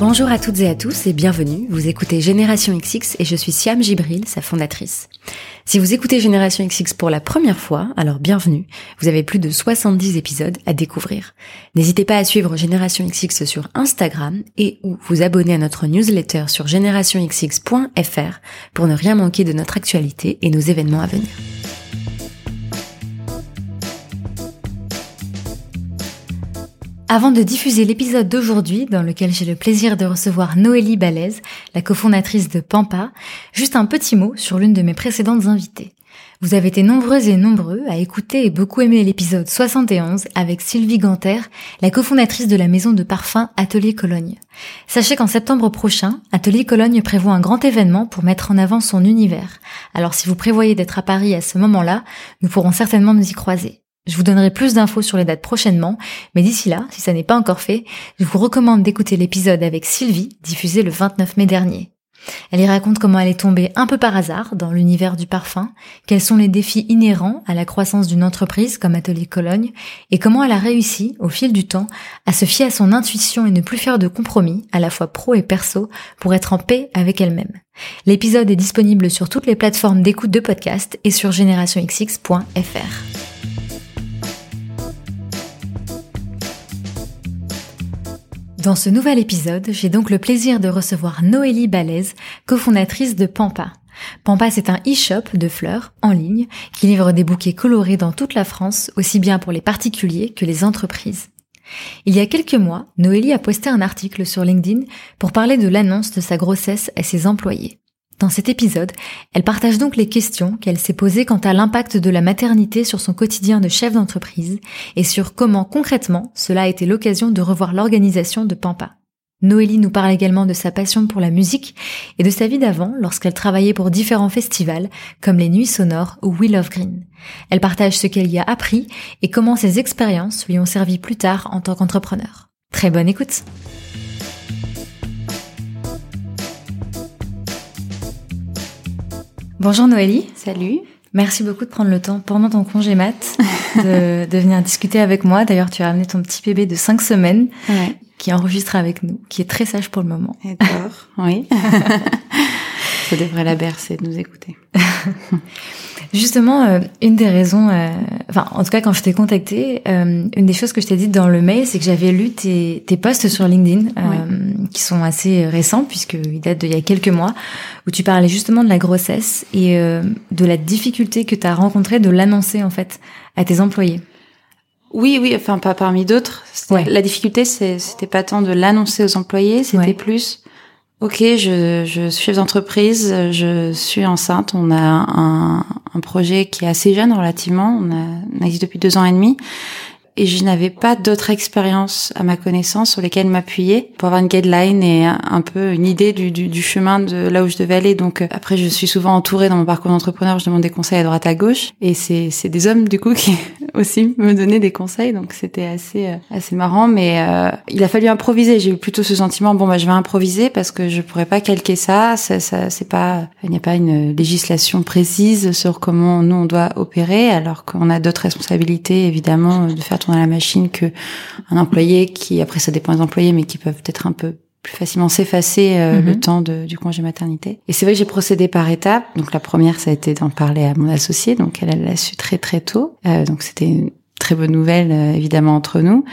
Bonjour à toutes et à tous et bienvenue. Vous écoutez Génération XX et je suis Siam Gibril, sa fondatrice. Si vous écoutez Génération XX pour la première fois, alors bienvenue. Vous avez plus de 70 épisodes à découvrir. N'hésitez pas à suivre Génération XX sur Instagram et ou vous abonner à notre newsletter sur générationxx.fr pour ne rien manquer de notre actualité et nos événements à venir. Avant de diffuser l'épisode d'aujourd'hui, dans lequel j'ai le plaisir de recevoir Noélie Balèze, la cofondatrice de Pampa, juste un petit mot sur l'une de mes précédentes invitées. Vous avez été nombreuses et nombreux à écouter et beaucoup aimer l'épisode 71 avec Sylvie Ganter, la cofondatrice de la maison de parfum Atelier Cologne. Sachez qu'en septembre prochain, Atelier Cologne prévoit un grand événement pour mettre en avant son univers. Alors si vous prévoyez d'être à Paris à ce moment-là, nous pourrons certainement nous y croiser. Je vous donnerai plus d'infos sur les dates prochainement, mais d'ici là, si ça n'est pas encore fait, je vous recommande d'écouter l'épisode avec Sylvie, diffusé le 29 mai dernier. Elle y raconte comment elle est tombée un peu par hasard dans l'univers du parfum, quels sont les défis inhérents à la croissance d'une entreprise comme Atelier Cologne, et comment elle a réussi, au fil du temps, à se fier à son intuition et ne plus faire de compromis, à la fois pro et perso, pour être en paix avec elle-même. L'épisode est disponible sur toutes les plateformes d'écoute de podcast et sur générationxx.fr. Dans ce nouvel épisode, j'ai donc le plaisir de recevoir Noélie Balèze, cofondatrice de Pampa. Pampa, c'est un e-shop de fleurs en ligne qui livre des bouquets colorés dans toute la France, aussi bien pour les particuliers que les entreprises. Il y a quelques mois, Noélie a posté un article sur LinkedIn pour parler de l'annonce de sa grossesse à ses employés. Dans cet épisode, elle partage donc les questions qu'elle s'est posées quant à l'impact de la maternité sur son quotidien de chef d'entreprise et sur comment concrètement cela a été l'occasion de revoir l'organisation de Pampa. Noélie nous parle également de sa passion pour la musique et de sa vie d'avant lorsqu'elle travaillait pour différents festivals comme les Nuits Sonores ou Wheel of Green. Elle partage ce qu'elle y a appris et comment ses expériences lui ont servi plus tard en tant qu'entrepreneur. Très bonne écoute! Bonjour Noélie. Salut. Merci beaucoup de prendre le temps pendant ton congé mat de, de venir discuter avec moi. D'ailleurs, tu as amené ton petit bébé de 5 semaines qui enregistre avec nous, qui est très sage pour le moment. D'accord, oui. Ça devrait la bercer de nous écouter. Justement, euh, une des raisons, euh, enfin, en tout cas, quand je t'ai contacté, euh, une des choses que je t'ai dites dans le mail, c'est que j'avais lu tes, tes posts sur LinkedIn, qui sont assez récents puisqu'ils datent d'il y a quelques mois, où tu parlais justement de la grossesse et de la difficulté que tu as rencontrée de l'annoncer en fait à tes employés. Oui, oui, enfin pas parmi d'autres. La difficulté, c'était pas tant de l'annoncer aux employés, c'était plus Ok, je, je suis chef d'entreprise, je suis enceinte. On a un, un, projet qui est assez jeune relativement. On, a, on existe depuis deux ans et demi et je n'avais pas d'autres expériences à ma connaissance sur lesquelles m'appuyer pour avoir une guideline et un peu une idée du, du, du, chemin de là où je devais aller. Donc euh, après, je suis souvent entourée dans mon parcours d'entrepreneur, je demande des conseils à droite à gauche et c'est c'est des hommes du coup qui aussi me donnaient des conseils. Donc c'était assez euh, assez marrant, mais euh, il a fallu improviser. J'ai eu plutôt ce sentiment bon bah je vais improviser parce que je pourrais pas calquer ça. Ça, ça c'est pas il n'y a pas une législation précise sur comment nous on doit opérer alors qu'on a d'autres responsabilités évidemment de faire à la machine que un employé qui, après ça dépend des employés, mais qui peuvent être un peu plus facilement s'effacer euh, le mhm. temps de, du congé maternité. Et c'est vrai que j'ai procédé par étapes. Donc la première, ça a été d'en parler à mon associé. Donc elle l'a su très très tôt. Euh, donc c'était une très bonne nouvelle euh, évidemment entre nous.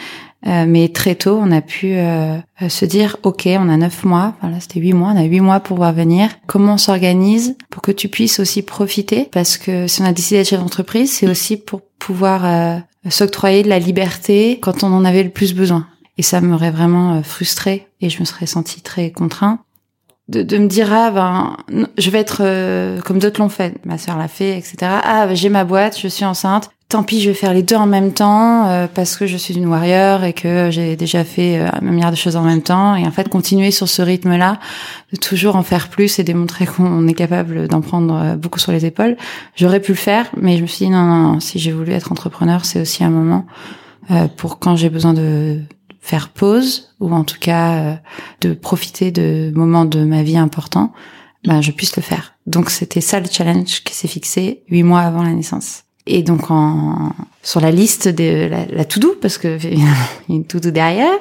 Euh, mais très tôt, on a pu euh, se dire, ok, on a neuf mois, voilà, c'était huit mois, on a huit mois pour pouvoir venir. Comment on s'organise pour que tu puisses aussi profiter? Parce que si on a décidé d'être chef d'entreprise, c'est aussi pour pouvoir s'octroyer de la liberté quand on en avait le plus besoin. Et ça m'aurait vraiment euh, frustré et je me serais sentie très contraint de, de me dire ah ben je vais être euh, comme d'autres l'ont fait, ma sœur l'a fait, etc. Ah ben, j'ai ma boîte, je suis enceinte. Tant pis, je vais faire les deux en même temps euh, parce que je suis une warrior et que j'ai déjà fait un milliard de choses en même temps. Et en fait, continuer sur ce rythme-là, de toujours en faire plus et démontrer qu'on est capable d'en prendre beaucoup sur les épaules. J'aurais pu le faire, mais je me suis dit non, non, non si j'ai voulu être entrepreneur, c'est aussi un moment euh, pour quand j'ai besoin de faire pause ou en tout cas euh, de profiter de moments de ma vie importants, ben je puisse le faire. Donc c'était ça le challenge qui s'est fixé huit mois avant la naissance. Et donc en sur la liste de la, la to-do, parce que il y a une to-do derrière,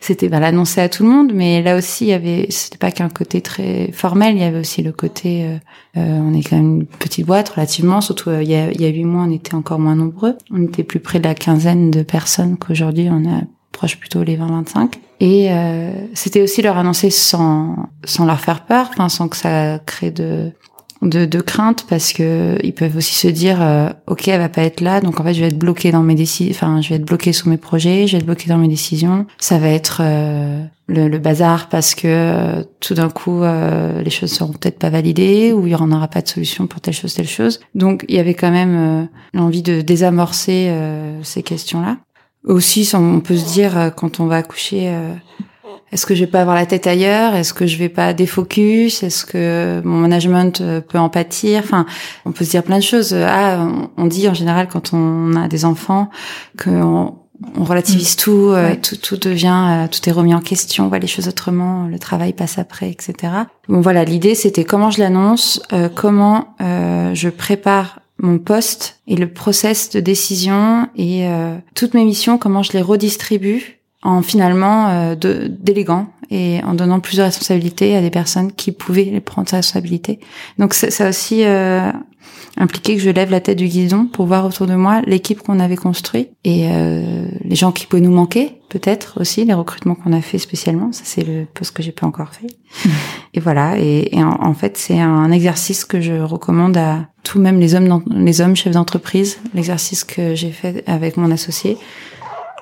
c'était bah, l'annoncer à tout le monde, mais là aussi il y avait, c'était pas qu'un côté très formel, il y avait aussi le côté, euh, euh on est quand même une petite boîte relativement, surtout euh, il y a huit mois on était encore moins nombreux, on était plus près de la quinzaine de personnes qu'aujourd'hui on a plutôt les 20-25. Et euh, c'était aussi leur annoncer sans sans leur faire peur, enfin sans que ça crée de de, de crainte parce que ils peuvent aussi se dire euh, ok elle va pas être là donc en fait je vais être bloqué dans mes décisions enfin je vais être bloqué sous mes projets je vais être bloqué dans mes décisions. Ça va être euh, le, le, bazar parce que euh, tout d'un coup les choses seront peut-être pas validées ou il y en aura pas de solution pour telle chose telle chose. Donc il y avait quand même l'envie de désamorcer ces questions là aussi on peut se dire quand on va accoucher est-ce que je vais pas avoir la tête ailleurs? Est-ce que je vais pas défocus Est-ce que mon management euh, peut en pâtir? Enfin, on peut se dire plein de choses. Ah, on dit en général quand on a des enfants qu'on on relativise mm. tout, euh, tout, tout devient, euh, tout est remis en question, on voit les choses autrement, le travail passe après, etc. Bon voilà, l'idée c'était comment je l'annonce, comment je prépare mon poste et le process de décision et toutes mes missions, comment je les redistribue en finalement euh, d'élégant et en donnant plus de responsabilités à des personnes qui pouvaient les prendre sa responsabilité. Donc ça, aussi euh, impliqué que je lève la tête du guidon pour voir autour de moi l'équipe qu'on avait construite et euh, les gens qui pouvaient nous manquer peut-être aussi les recrutements qu'on a fait spécialement. Ça c'est le poste que j'ai pas encore fait. Et voilà. Et, et en, fait c'est un exercice que je recommande à tous même les hommes les hommes chefs d'entreprise. L'exercice que j'ai fait avec mon associé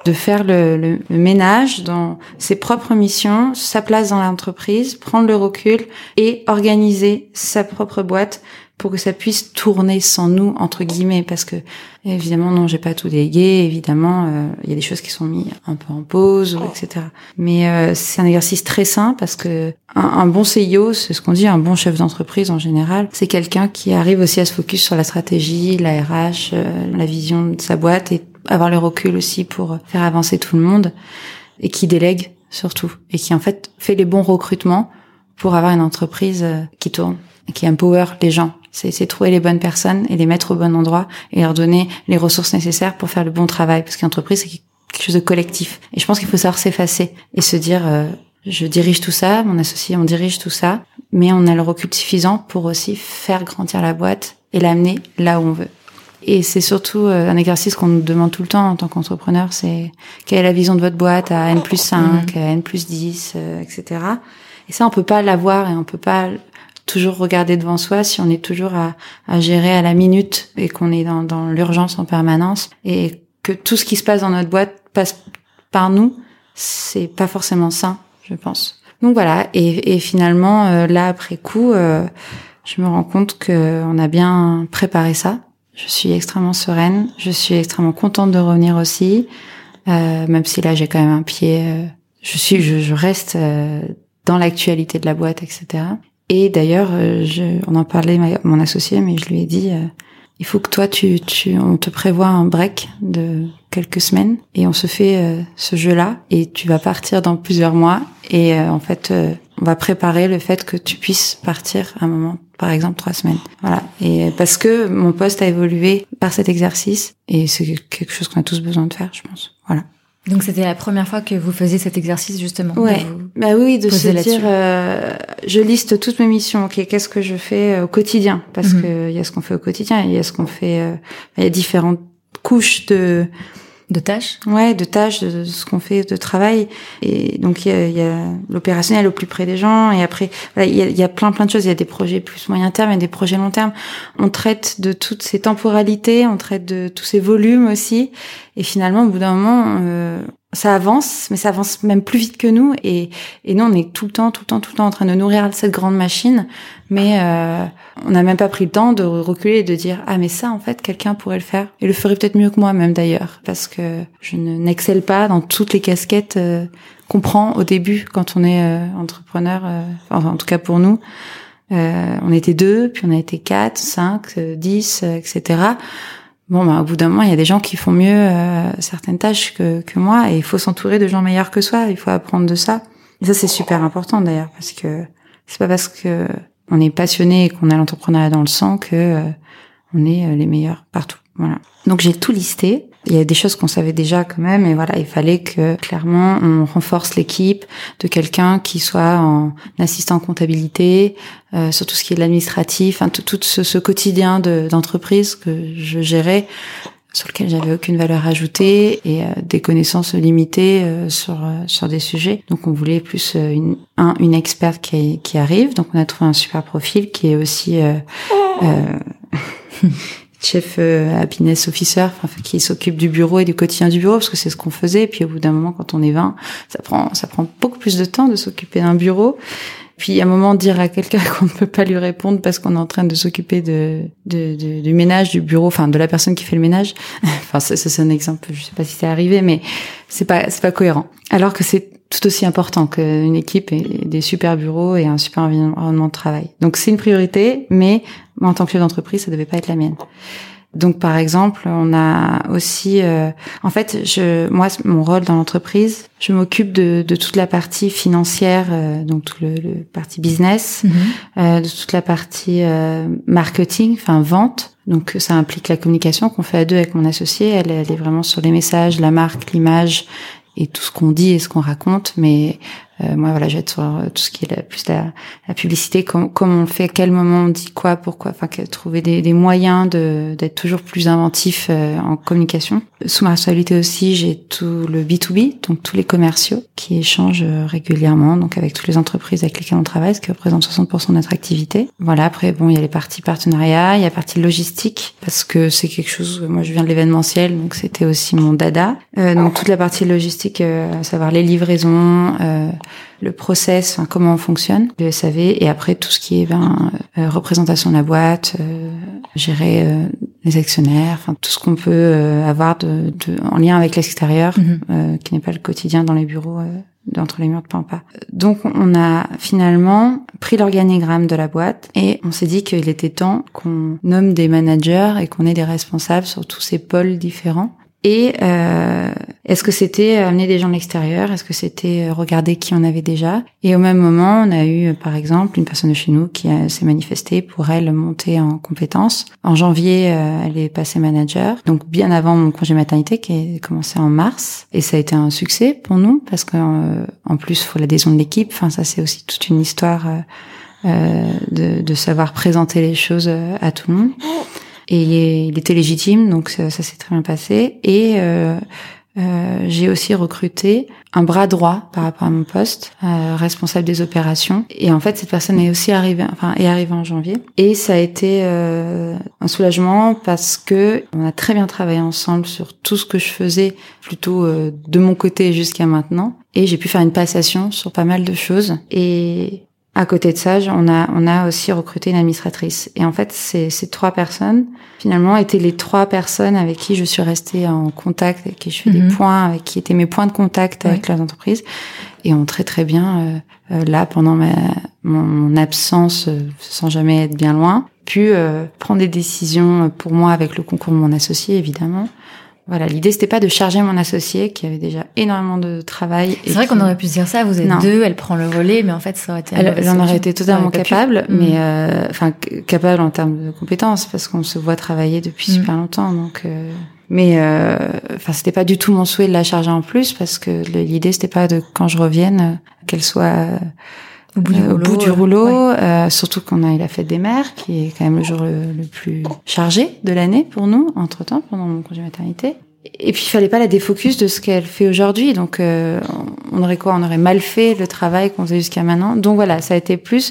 de faire le, le, ménage dans ses propres missions, sa place dans l'entreprise, prendre le recul et organiser sa propre boîte pour que ça puisse tourner sans nous entre guillemets. Parce que évidemment non j'ai pas tout délégué. Évidemment euh, il y a des choses qui sont mises un peu en pause etc mais euh, c'est un exercice très sain parce que un, bon CIO c'est ce qu'on dit un bon chef d'entreprise en général c'est quelqu'un qui arrive aussi à se focus sur la stratégie la RH euh, la vision de sa boîte et avoir le recul aussi pour faire avancer tout le monde et qui délègue surtout et qui en fait fait les bons recrutements pour avoir une entreprise euh, qui tourne qui empower les gens. C'est trouver les bonnes personnes et les mettre au bon endroit et leur donner les ressources nécessaires pour faire le bon travail parce qu'entreprise c'est quelque chose de collectif et je pense qu'il faut savoir s'effacer et se dire euh, je dirige tout ça, mon associé on dirige tout ça, mais on a le recul suffisant pour aussi faire grandir la boîte et l'amener là où on veut. Et c'est surtout euh, un exercice qu'on nous demande tout le temps en tant qu'entrepreneur, c'est quelle est la vision de votre boîte à N plus 5, à N plus 10, euh, etc. Et ça, on peut pas l'avoir et on peut pas toujours regarder devant soi si on est toujours à, à gérer à la minute et qu'on est dans, dans l'urgence en permanence et que tout ce qui se passe dans notre boîte passe par nous, c'est pas forcément sain, je pense. Donc voilà, et, et finalement, euh, là, après coup, je me rends compte qu'on a bien préparé ça je suis extrêmement sereine. Je suis extrêmement contente de revenir aussi, euh, même si là j'ai quand même un pied. Euh, je suis, je, je reste euh, dans l'actualité de la boîte, etc. Et d'ailleurs, euh, on en parlait mon associé, mais je lui ai dit, il faut que toi, tu, tu, on te prévoit un break de quelques semaines et on se fait ce jeu-là et tu vas partir dans plusieurs mois et en fait, on va préparer le fait que tu puisses partir à un moment par exemple trois semaines. Voilà. Et parce que mon poste a évolué par cet exercice et c'est quelque chose qu'on a tous besoin de faire, je pense. Voilà. Donc c'était la première fois que vous faisiez cet exercice justement. Ouais. Bah oui, de se dire, euh, je liste toutes mes missions. Ok, qu'est-ce que je fais euh, au quotidien? Parce mhm. que il y a ce qu'on fait au quotidien, il y a ce qu'on fait. Euh, il y a différentes couches de de tâches Ouais, de tâches, de, ce qu'on fait de travail. Et donc il y a, y a l'opérationnel au plus près des gens. Et après, il y, a, y, a, plein plein de choses. Il y a des projets plus moyen terme et des projets long terme. On traite de toutes ces temporalités, on traite de tous ces volumes aussi. Et finalement, au bout d'un moment, euh, ça avance, mais ça avance même plus vite que nous. Et, et nous, on est tout le temps, tout le temps, tout le temps en train de nourrir cette grande machine. Mais euh, on n'a même pas pris le temps de reculer et de dire ah mais ça en fait quelqu'un pourrait le faire et le ferait peut-être mieux que moi même d'ailleurs parce que je n'excelle pas dans toutes les casquettes euh, qu'on prend au début quand on est euh, entrepreneur. Euh, enfin, en tout cas pour nous, on était deux, puis on a été quatre, cinq, dix, etc bon, bah, au bout d'un moment, il y a des gens qui font mieux euh, certaines tâches que, que moi, et il faut s'entourer de gens meilleurs que soi. Il faut apprendre de ça. Et ça, c'est super important d'ailleurs, parce que c'est pas parce que on est passionné et qu'on a l'entrepreneuriat dans le sang que euh, on est euh, les meilleurs partout. Voilà. Donc j'ai tout listé. Il y a des choses qu'on savait déjà quand même, et voilà, il fallait que clairement on renforce l'équipe de quelqu'un qui soit en assistant comptabilité, euh, sur tout ce qui est l'administratif, tout, tout ce, ce, quotidien d'entreprise que je gérais sur lequel j'avais aucune valeur ajoutée et euh, des connaissances limitées euh, sur euh, sur des sujets. Donc on voulait plus une un, une experte qui, qui arrive. Donc on a trouvé un super profil qui est aussi chef happiness officer, enfin, qui s'occupe du bureau et du quotidien du bureau parce que c'est ce qu'on faisait. Et puis au bout d'un moment, quand on est 20, ça prend ça prend beaucoup plus de temps de s'occuper d'un bureau. Puis à un moment dire à quelqu'un qu'on ne peut pas lui répondre parce qu'on est en train de s'occuper de, de, de, du ménage du bureau, enfin de la personne qui fait le ménage. enfin ça c'est un exemple, je sais pas si c'est arrivé, mais c'est pas c'est pas cohérent. Alors que c'est tout aussi important qu'une équipe ait des super bureaux et un super environnement de travail. Donc c'est une priorité, mais en tant que chef d'entreprise, ça devait pas être la mienne. Donc par exemple, on a aussi, euh, en fait, je, moi, mon rôle dans l'entreprise, je m'occupe de, de, toute la partie financière, euh, donc tout le, le, partie business, mhm. euh, de toute la partie euh, marketing, enfin vente. Donc ça implique la communication qu'on fait à deux avec mon associé. Elle, elle est vraiment sur les messages, la marque, l'image et tout ce qu'on dit et ce qu'on raconte, mais euh, moi, voilà, j'aide sur euh, tout ce qui est la, plus la, la publicité, comment on fait, à quel moment on dit quoi, pourquoi, enfin, trouver des, des moyens de d'être toujours plus inventif euh, en communication. Sous ma responsabilité aussi, j'ai tout le B2B, donc tous les commerciaux qui échangent régulièrement, donc avec toutes les entreprises avec lesquelles on travaille, ce qui représente 60% de notre activité. Voilà, après, bon, il y a les parties partenariats, il y a la partie logistique, parce que c'est quelque chose, moi je viens de l'événementiel, donc c'était aussi mon dada. Euh, donc toute la partie logistique, à savoir les livraisons, euh, le process, comment on fonctionne, le SAV, et après tout ce qui est ben, euh, représentation de la boîte, euh, gérer euh, les actionnaires, enfin tout ce qu'on peut avoir de, de, en lien avec l'extérieur, mhm. qui n'est pas le quotidien dans les bureaux d'entre les murs de Pampa. Donc on a finalement pris l'organigramme de la boîte et on s'est dit qu'il était temps qu'on nomme des managers et qu'on ait des responsables sur tous ces pôles différents et euh, est-ce que c'était amener des gens de l'extérieur? Est-ce que c'était euh, regarder qui on avait déjà? Et au même moment, on a eu, euh, par exemple, une personne de chez nous qui s'est manifestée pour elle monter en compétences. En janvier, elle est passée manager, donc bien avant mon congé maternité qui a commencé en mars. Et ça a été un succès pour nous parce qu'en en plus, faut l'adhésion de l'équipe. Enfin, ça c'est aussi toute une histoire de, de savoir présenter les choses à tout le monde et il était légitime, donc ça, s'est très bien passé. Et euh, euh, j'ai aussi recruté un bras droit par rapport à mon poste, euh, responsable des opérations. Et en fait, cette personne est aussi arrivée, enfin, est arrivée en janvier. Et ça a été euh, un soulagement parce que on a très bien travaillé ensemble sur tout ce que je faisais, plutôt euh, de mon côté jusqu'à maintenant. Et j'ai pu faire une passation sur pas mal de choses. Et à côté de ça, on a, on a aussi recruté une administratrice. Et en fait, ces, ces trois personnes, finalement, étaient les trois personnes avec qui je suis restée en contact, avec qui je fais des mhm. points, avec qui étaient mes points de contact avec les entreprises, et ont très très bien, euh, euh, là, pendant ma, mon, absence, euh, sans jamais être bien loin, pu prendre des décisions pour moi avec le concours de mon associé, évidemment, voilà, l'idée c'était pas de charger mon associé qui avait déjà énormément de travail. C'est vrai qu'on aurait pu se dire ça. Vous êtes deux, elle prend le relais, mais en fait ça aurait été. Elle, en aurait été totalement capable, mais mm. euh, enfin capable en termes de compétences parce qu'on se voit travailler depuis mm. super longtemps. Donc, euh, mais euh, enfin c'était pas du tout mon souhait de la charger en plus parce que l'idée c'était pas de quand je revienne qu'elle soit au bout du rouleau, surtout qu'on a eu la fête des mères, qui est quand même le jour le, plus chargé de l'année pour nous, entre temps, pendant mon congé maternité. Et puis il fallait pas la défocus de ce qu'elle fait aujourd'hui, donc euh, on aurait quoi? On aurait mal fait le travail qu'on faisait jusqu'à maintenant. Donc voilà, ça a été plus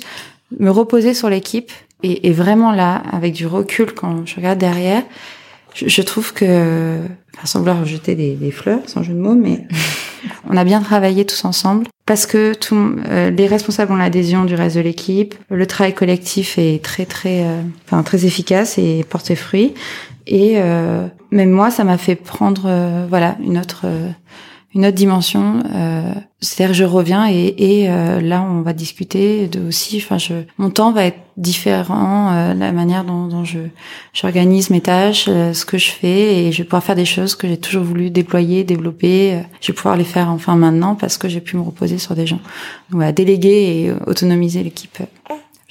me reposer sur l'équipe et, et, vraiment là, avec du recul, quand je regarde derrière, je, je trouve que, enfin, sans vouloir jeter des, des fleurs, sans jeu de mots, mais on a bien travaillé tous ensemble parce que tout, euh, les responsables ont l'adhésion du reste de l'équipe. Le travail collectif est très très, euh, enfin très efficace et porte ses fruits. Et euh, même moi, ça m'a fait prendre, voilà, une autre une autre dimension. Euh, C'est-à-dire je reviens et, et euh, là on va discuter de aussi. Enfin, je, mon temps va être différent, euh, la manière dont, dont je j'organise mes tâches, euh, ce que je fais et je vais pouvoir faire des choses que j'ai toujours voulu déployer, développer. Euh, je vais pouvoir les faire enfin maintenant parce que j'ai pu me reposer sur des gens. Donc voilà, déléguer et autonomiser l'équipe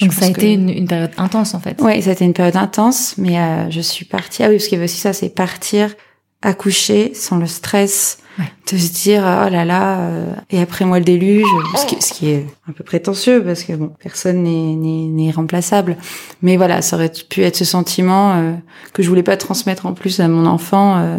Donc ça a été une, une, période intense en fait. Oui, ça a été une période intense, mais euh, je suis partie. Ah oui, parce qu'il y avait aussi ça, c'est partir, accoucher sans le stress, de se dire oh là là, euh, et après moi le déluge, ce qui, ce qui, est un peu prétentieux parce que bon, personne n'est n'est remplaçable. Mais voilà, ça aurait pu être ce sentiment euh, que je voulais pas transmettre en plus à mon enfant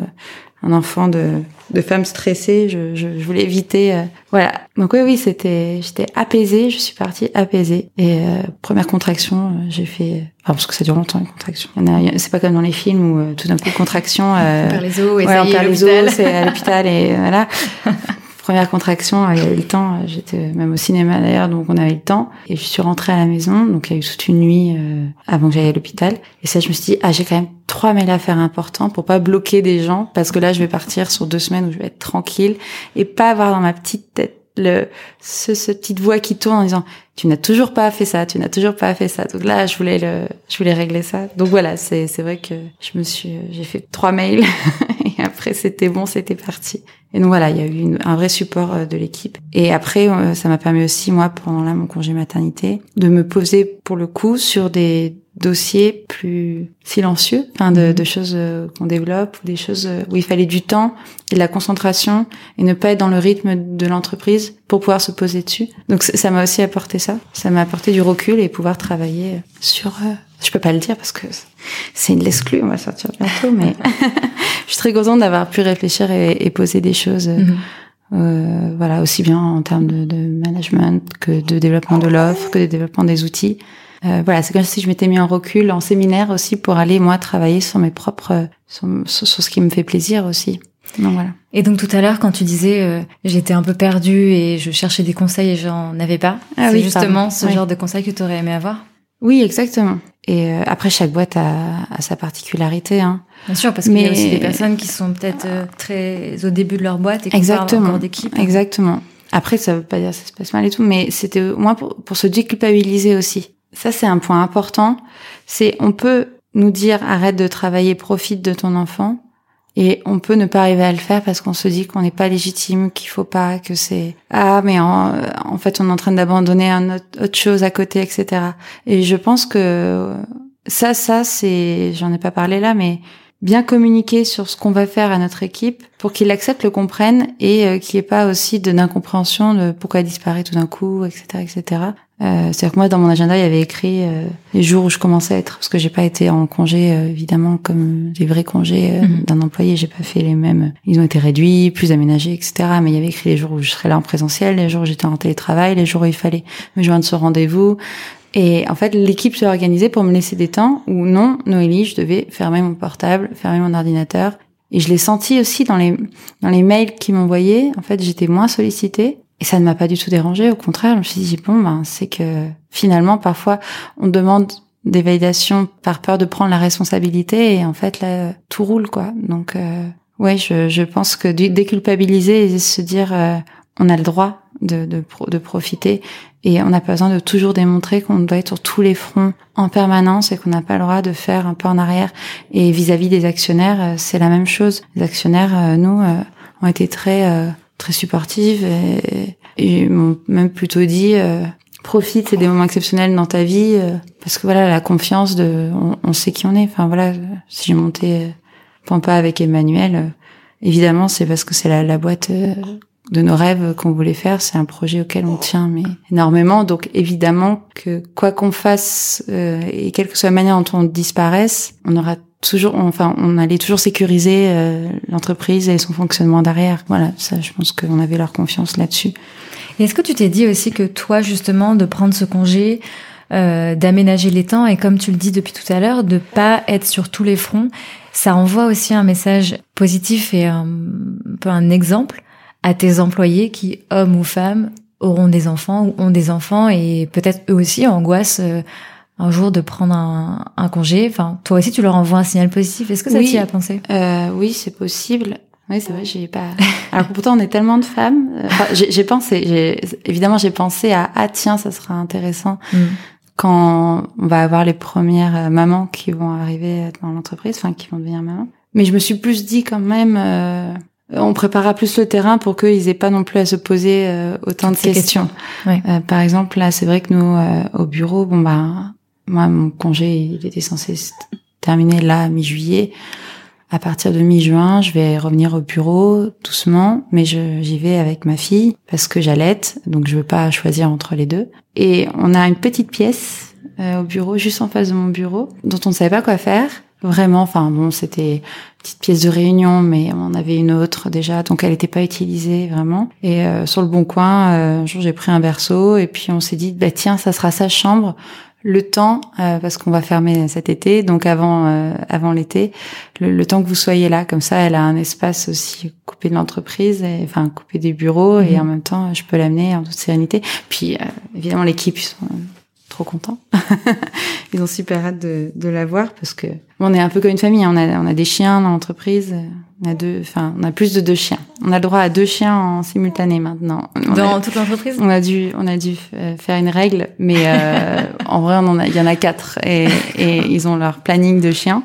un enfant de, de femme stressée. Je, je, je voulais éviter. Euh, voilà. Donc oui, oui, c'était, j'étais apaisée. Je suis partie apaisée. Et euh, première contraction, euh, j'ai fait. Enfin, parce que ça dure longtemps une contraction. C'est pas comme dans les films où tout d'un coup contraction. Euh, on perd les os et ouais, ça on perd les os, c'est à l'hôpital et voilà. première contraction, il y avait le temps. J'étais même au cinéma d'ailleurs, donc on avait le temps. Et je suis rentrée à la maison, donc il y a eu toute une nuit euh, avant que j'aille à l'hôpital. Et ça, je me suis dit, ah, j'ai quand même trois mails à faire importants pour pas bloquer des gens, parce que là, je vais partir sur deux semaines où je vais être tranquille et pas avoir dans ma petite tête le ce, ce petite voix qui tourne en disant tu n'as toujours pas fait ça, tu n'as toujours pas fait ça. Donc là, je voulais le, je voulais régler ça. Donc voilà, c'est c'est vrai que je me suis, j'ai fait trois mails et après c'était bon, c'était parti. Et donc voilà, il y a eu un vrai support euh, de l'équipe. Et après, euh, ça m'a permis aussi moi pendant là mon congé maternité de me poser pour le coup sur des dossiers plus silencieux, enfin de, mhm. de choses euh, qu'on développe ou des choses où il fallait du temps et de la concentration et ne pas être dans le rythme de l'entreprise pour pouvoir se poser dessus. Donc ça m'a aussi apporté ça. Ça m'a apporté du recul et pouvoir travailler sur. Euh, je peux pas le dire parce que c'est une l'exclu. On va sortir bientôt, mais je suis très contente d'avoir pu réfléchir et, et, poser des choses. Mhm. Euh, voilà, aussi bien en termes de, de management que de développement de l'offre, que de développement des outils. Euh, voilà, c'est comme si je m'étais mis en recul en séminaire aussi pour aller moi travailler sur mes propres, sur, sur, ce qui me fait plaisir aussi. Donc voilà. Et donc tout à l'heure, quand tu disais euh, j'étais un peu perdue et je cherchais des conseils et j'en avais pas, ah c'est justement ce genre de conseils que tu aurais aimé avoir? Oui, exactement. Et euh, après, chaque boîte a, a sa particularité. Hein. Bien sûr, parce qu'il y a aussi des personnes qui sont peut-être euh, très au début de leur boîte et qui exactement, encore d'équipe. Exactement. Après, ça veut pas dire que ça se passe mal et tout, mais c'était au moins pour, pour se déculpabiliser aussi. Ça, c'est un point important. C'est on peut nous dire arrête de travailler, profite de ton enfant. Et on peut ne pas arriver à le faire parce qu'on se dit qu'on n'est pas légitime, qu'il faut pas, que c'est ah mais en, en, fait on est en train d'abandonner un autre, autre, chose à côté, etc. Et je pense que ça, ça c'est, j'en ai pas parlé là, mais bien communiquer sur ce qu'on va faire à notre équipe pour qu'ils l'acceptent, le comprennent et euh, qu'il n'y ait pas aussi d'incompréhension de pourquoi elle disparaît tout d'un coup, etc., etc. Euh, C'est-à-dire que moi, dans mon agenda, il y avait écrit euh, les jours où je commençais à être, parce que j'ai pas été en congé, euh, évidemment, comme des vrais congés euh, mhm. d'un employé. J'ai pas fait les mêmes. Ils ont été réduits, plus aménagés, etc. Mais il y avait écrit les jours où je serais là en présentiel, les jours où j'étais en télétravail, les jours où il fallait me joindre ce rendez-vous, et en fait, l'équipe s'est organisée pour me laisser des temps où non, Noélie, je devais fermer mon portable, fermer mon ordinateur. Et je l'ai senti aussi dans les, dans les mails qu'ils m'envoyaient. En fait, j'étais moins sollicitée. Et ça ne m'a pas du tout dérangé. Au contraire, je me suis dit, bon, ben, c'est que finalement, parfois, on demande des validations par peur de prendre la responsabilité. Et en fait, là, tout roule, quoi. Donc, euh, ouais, je, je pense que déculpabiliser et se dire, euh, on a le droit de, de, de profiter et on n'a pas besoin de toujours démontrer qu'on doit être sur tous les fronts en permanence et qu'on n'a pas le droit de faire un peu en arrière. Et vis-à-vis des actionnaires, euh, c'est la même chose. Les actionnaires, euh, nous, euh, ont été très très supportifs et, et m'ont même plutôt dit profite, c'est des moments exceptionnels dans ta vie parce que voilà la confiance de, on, sait qui on est. Enfin voilà, si j'ai monté Pampa avec Emmanuel, évidemment c'est parce que c'est la, la boîte de nos rêves qu'on voulait faire. C'est un projet auquel on tient mais énormément. Donc évidemment que quoi qu'on fasse euh, et quelle que soit la manière dont on disparaisse, on aura toujours, enfin, on allait toujours sécuriser euh, l'entreprise et son fonctionnement derrière. Voilà, ça, je pense qu'on avait leur confiance là-dessus. Est-ce que tu t'es dit aussi que toi, justement, de prendre ce congé, euh, d'aménager les temps et comme tu le dis depuis tout à l'heure, de pas être sur tous les fronts, ça envoie aussi un message positif et un, un peu un exemple à tes employés qui, hommes ou femmes, auront des enfants ou ont des enfants et peut-être eux aussi angoissent euh, un jour de prendre un, un, congé. Enfin, toi aussi, tu leur envoies un signal positif. Est-ce que ça t'y a pensé? Euh, Oui, c'est possible. Oui, c'est vrai, j'ai pas. Alors pourtant, on est tellement de femmes. Euh, enfin, j'ai pensé, évidemment, j'ai pensé à ah tiens, ça sera intéressant mm. quand on va avoir les premières euh, mamans qui vont arriver dans l'entreprise, enfin qui vont devenir mamans. Mais je me suis plus dit quand même, on préparera plus le terrain pour qu'ils aient pas non plus à se poser autant de questions. par exemple, là, c'est vrai que nous, au bureau, bon bah, moi, mon congé, il était censé se terminer là mi-juillet. À partir de mi-juin, je vais revenir au bureau doucement, mais j'y vais avec ma fille parce que j'allaite, donc je veux pas choisir entre les deux. Et on a une petite pièce euh, au bureau, juste en face de mon bureau, dont on ne savait pas quoi faire. Vraiment, enfin bon, c'était une petite pièce de réunion, mais on en avait une autre déjà, donc elle n'était pas utilisée vraiment. Et euh, sur le bon coin, euh, un jour j'ai pris un berceau et puis on s'est dit, bah tiens, ça sera sa chambre le temps, euh, parce qu'on va fermer cet été, donc avant euh, avant l'été, le, temps que vous soyez là, comme ça, elle a un espace aussi coupé de l'entreprise, et, enfin coupé des bureaux, et mhm. en même temps, je peux l'amener en toute sérénité. Puis euh, évidemment, l'équipe, ils sont trop contents. ils ont super hâte de, de la voir parce que on est un peu comme une famille. Hein. On a on a des chiens dans l'entreprise. On a deux, enfin, on a plus de deux chiens. On a le droit à deux chiens en simultané maintenant. Dans toute l'entreprise? On a dû, on a dû euh, faire une règle, mais euh, en vrai, on en a, il y en a quatre et, et ils ont leur planning de chiens.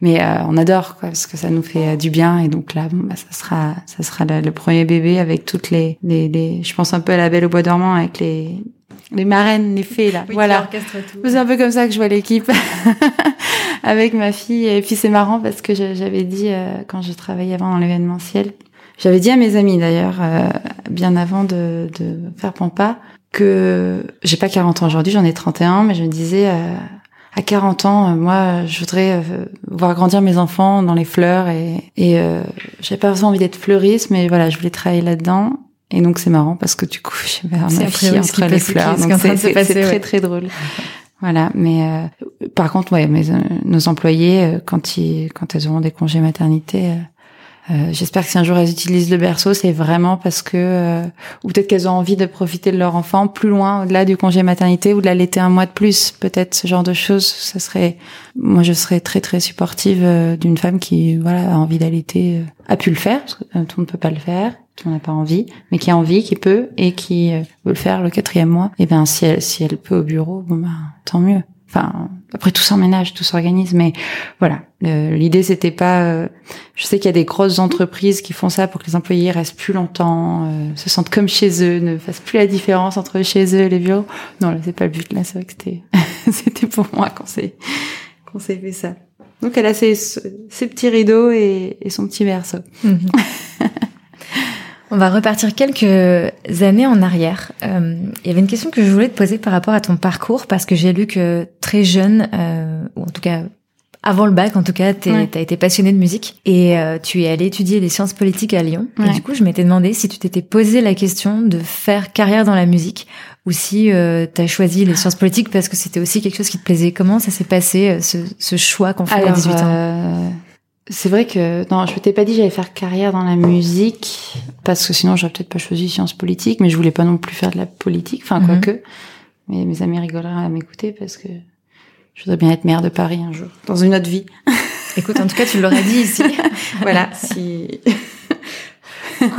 Mais euh, on adore quoi, parce que ça nous fait du bien et donc là, bon, bah, ça sera, ça sera le, premier bébé avec toutes les, les, les, je pense un peu à la Belle au bois dormant avec les les marraines, les fées là. voilà. C'est un peu comme ça que je vois l'équipe avec ma fille. Et puis c'est marrant parce que j'avais dit euh, quand je travaillais avant dans l'événementiel, j'avais dit à mes amis d'ailleurs euh, bien avant de, de faire Pampa que j'ai pas 40 ans aujourd'hui, j'en ai 31, mais je me disais euh, à 40 ans, moi, je voudrais voir grandir mes enfants dans les fleurs et, et j'avais pas forcément envie d'être fleuriste, mais voilà, je voulais travailler là-dedans. Et donc c'est marrant parce que du coup, je vais ma fille entre les fleurs. Donc c'est très très drôle. Voilà, mais euh, par contre, ouais, mais, euh, nos employés, euh, quand ils, quand elles auront des congés maternité, j'espère que si un jour elles utilisent le berceau, c'est vraiment parce que, ou peut-être qu'elles ont envie de profiter de leur enfant plus loin, au-delà du congé maternité, ou de l'allaiter un mois de plus, peut-être ce genre de choses. Ça serait, moi, je serais très très supportive d'une femme qui, voilà, a envie d'allaiter, a pu le faire, parce que tout le monde ne peut pas le faire qui n'en a pas envie, mais qui a envie, qui peut et qui euh, veut le faire le quatrième mois, et eh ben si elle si elle peut au bureau, bon ben tant mieux. Enfin après tout s'emménage, tout s'organise, mais voilà. L'idée c'était pas. Euh, je sais qu'il y a des grosses entreprises qui font ça pour que les employés restent plus longtemps, euh, se sentent comme chez eux, ne fassent plus la différence entre chez eux et les bureaux. Non là c'est pas le but. Là c'est vrai que c'était c'était pour moi quand c'est quand c'est fait ça. Donc elle a ses, ses petits rideaux et, et son petit berceau. Mhm. On va repartir quelques années en arrière. Euh, il y avait une question que je voulais te poser par rapport à ton parcours parce que j'ai lu que très jeune, euh, ou en tout cas avant le bac, en tout cas, tu as été passionné de musique et euh, tu es allé étudier les sciences politiques à Lyon. Et du coup, je m'étais demandé si tu t'étais posé la question de faire carrière dans la musique ou si euh, tu as choisi les sciences politiques parce que c'était aussi quelque chose qui te plaisait. Comment ça s'est passé, euh, ce, ce choix qu'on fait à 18 ans? C'est vrai que non, je t'ai pas dit j'allais faire carrière dans la musique parce que sinon j'aurais peut-être pas choisi sciences politiques, mais je voulais pas non plus faire de la politique, enfin mhm. que. Mais mes amis rigoleraient à m'écouter parce que je voudrais bien être maire de Paris un jour, dans une autre vie. Écoute, en tout cas, tu l'aurais dit ici. voilà, si.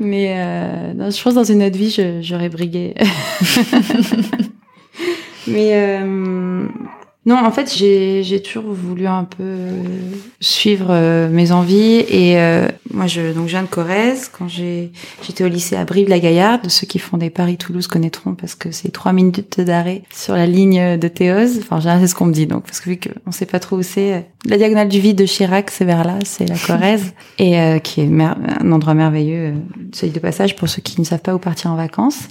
mais euh, non, je pense dans une autre vie, j'aurais brigué. mais euh, non, en fait, j'ai toujours voulu un peu suivre euh, mes envies et euh, moi, je donc je viens de Corrèze. Quand j'étais au lycée à Brive-la-Gaillarde, ceux qui font des Paris-Toulouse connaîtront parce que c'est trois minutes d'arrêt sur la ligne de Théose. Enfin, c'est ce qu'on me dit donc parce que vu qu'on sait pas trop où c'est, euh, la diagonale du vide de Chirac, c'est vers là, c'est la Corrèze et qui est un endroit merveilleux, celui de passage pour ceux qui ne savent pas où partir en vacances.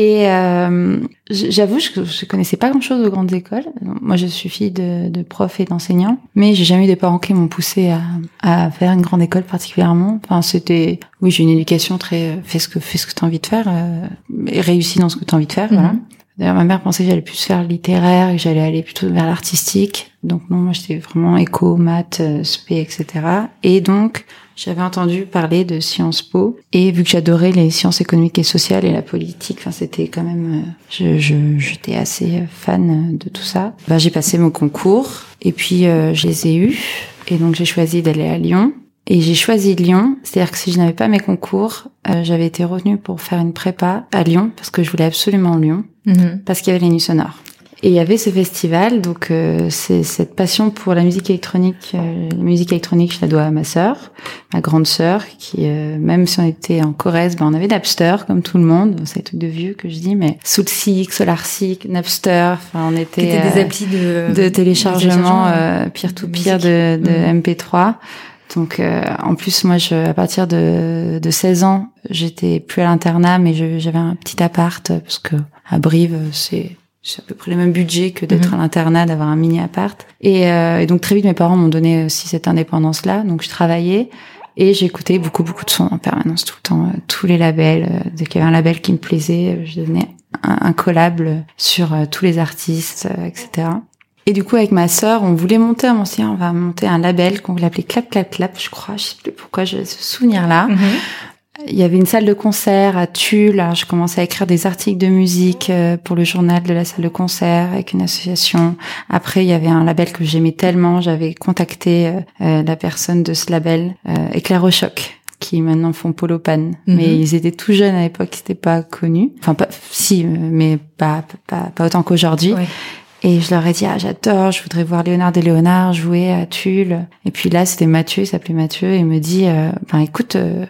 Et euh, j'avoue, je, je connaissais pas grand-chose aux grandes écoles. Moi, je suis fille de, de profs et d'enseignants, mais j'ai jamais eu des parents qui m'ont poussé à, à, faire une grande école particulièrement. Enfin, c'était, oui, j'ai une éducation très, euh, fais ce que fais ce que t'as envie de faire euh, et réussis dans ce que t'as envie de faire. Voilà. Mhm. D'ailleurs, ma mère pensait que j'allais plus faire littéraire, que j'allais aller plutôt vers l'artistique. Donc non, moi j'étais vraiment éco, maths, euh, spé, etc. Et donc j'avais entendu parler de Sciences Po et vu que j'adorais les sciences économiques et sociales et la politique, enfin c'était quand même, euh, je j'étais assez fan de tout ça. Bah, j'ai passé mon concours et puis euh, je les ai eus et donc j'ai choisi d'aller à Lyon. Et j'ai choisi Lyon, c'est-à-dire que si je n'avais pas mes concours, euh, j'avais été retenue pour faire une prépa à Lyon parce que je voulais absolument Lyon, mhm. parce qu'il y avait les nuits sonores. Et il y avait ce festival, donc euh, c'est cette passion pour la musique électronique. Euh, la musique électronique, je la dois à ma sœur, ma grande sœur, qui euh, même si on était en Corrèze, ben on avait Napster comme tout le monde. C'est un truc de vieux que je dis, mais Soulseek, SolarSeek, Napster. Enfin, on était, des applis de, de téléchargement pire to pire de, de MP3. Donc en plus moi je à partir de, de 16 ans, j'étais plus à l'internat mais j'avais un petit appart parce que à Brive c'est c'est à peu près le même budget que d'être mhm. à l'internat, d'avoir un mini appart. Et, euh, et, donc très vite, mes parents m'ont donné aussi cette indépendance-là. Donc je travaillais et j'écoutais beaucoup, beaucoup de sons en permanence, tout le temps, euh, tous les labels. Euh, dès qu'il y avait un label qui me plaisait, euh, je devenais un, un collable sur tous les artistes, etc. Et du coup, avec ma sœur, on voulait monter un ancien, on va monter un label qu'on voulait appeler Clap Clap Clap, je crois. Je sais plus pourquoi j'ai ce souvenir-là. Mhm. Il y avait une salle de concert à Tulle. Alors, je commençais à écrire des articles de musique euh, pour le journal de la salle de concert avec une association. Après, il y avait un label que j'aimais tellement. J'avais contacté euh, euh, la personne de ce label, Éclair au choc qui maintenant font Polo Pan. Mhm. Mais ils étaient tout jeunes à l'époque, c'était pas connu. Enfin, pas, si, mais pas, pas, pas autant qu'aujourd'hui. Et je leur ai dit, ah, j'adore, je voudrais voir Léonard et Léonard jouer à Tulle. Et puis là, c'était Mathieu, il s'appelait Mathieu, et il me dit, ben écoute, euh,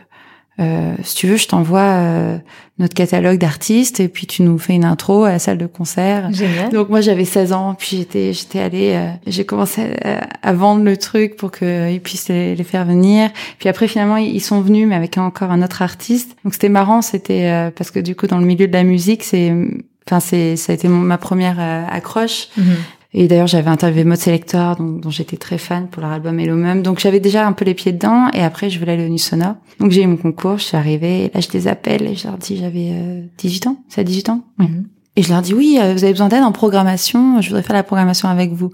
si tu veux, je t'envoie euh, notre catalogue d'artistes et puis tu nous fais une intro à la salle de concert. Génial. Donc moi j'avais 16 ans, puis j'étais j'étais allée, euh, j'ai commencé à, vendre le truc pour qu'ils puissent les, les, faire venir. Puis après finalement ils sont venus, mais avec encore un autre artiste. Donc c'était marrant, c'était parce que du coup dans le milieu de la musique, c'est enfin c'est ça a été ma première accroche. Mhm. Et d'ailleurs, j'avais interviewé Mode Selector, dont, dont j'étais très fan pour leur album Hello Mum. Donc j'avais déjà un peu les pieds dedans. Et après, je voulais aller au Nusona. Donc j'ai eu mon concours, je suis arrivée. Et là, je les appelle et je leur dis, j'avais 18 euh, ans. C'est à 18 ans? Mhm. Et je leur dis, oui, euh, vous avez besoin d'aide en programmation. Je voudrais faire la programmation avec vous.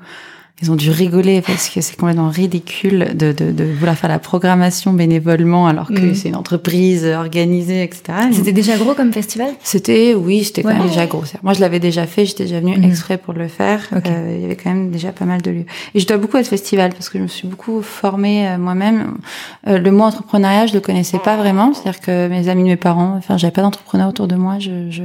Ils ont dû rigoler parce que c'est complètement ridicule de, de, de, vouloir faire la programmation bénévolement alors que mm. c'est une entreprise organisée, etc. C'était déjà gros comme festival? C'était, oui, c'était quand même déjà gros. Moi, je l'avais déjà fait, j'étais déjà venue mm. exprès pour le faire. Euh, il y avait quand même déjà pas mal de lieux. Et je dois beaucoup à ce festival parce que je me suis beaucoup formée euh, moi-même. Euh, le mot entrepreneuriat, je le connaissais pas vraiment. C'est-à-dire que mes amis de mes parents, enfin, j'avais pas d'entrepreneur autour de moi. Je, je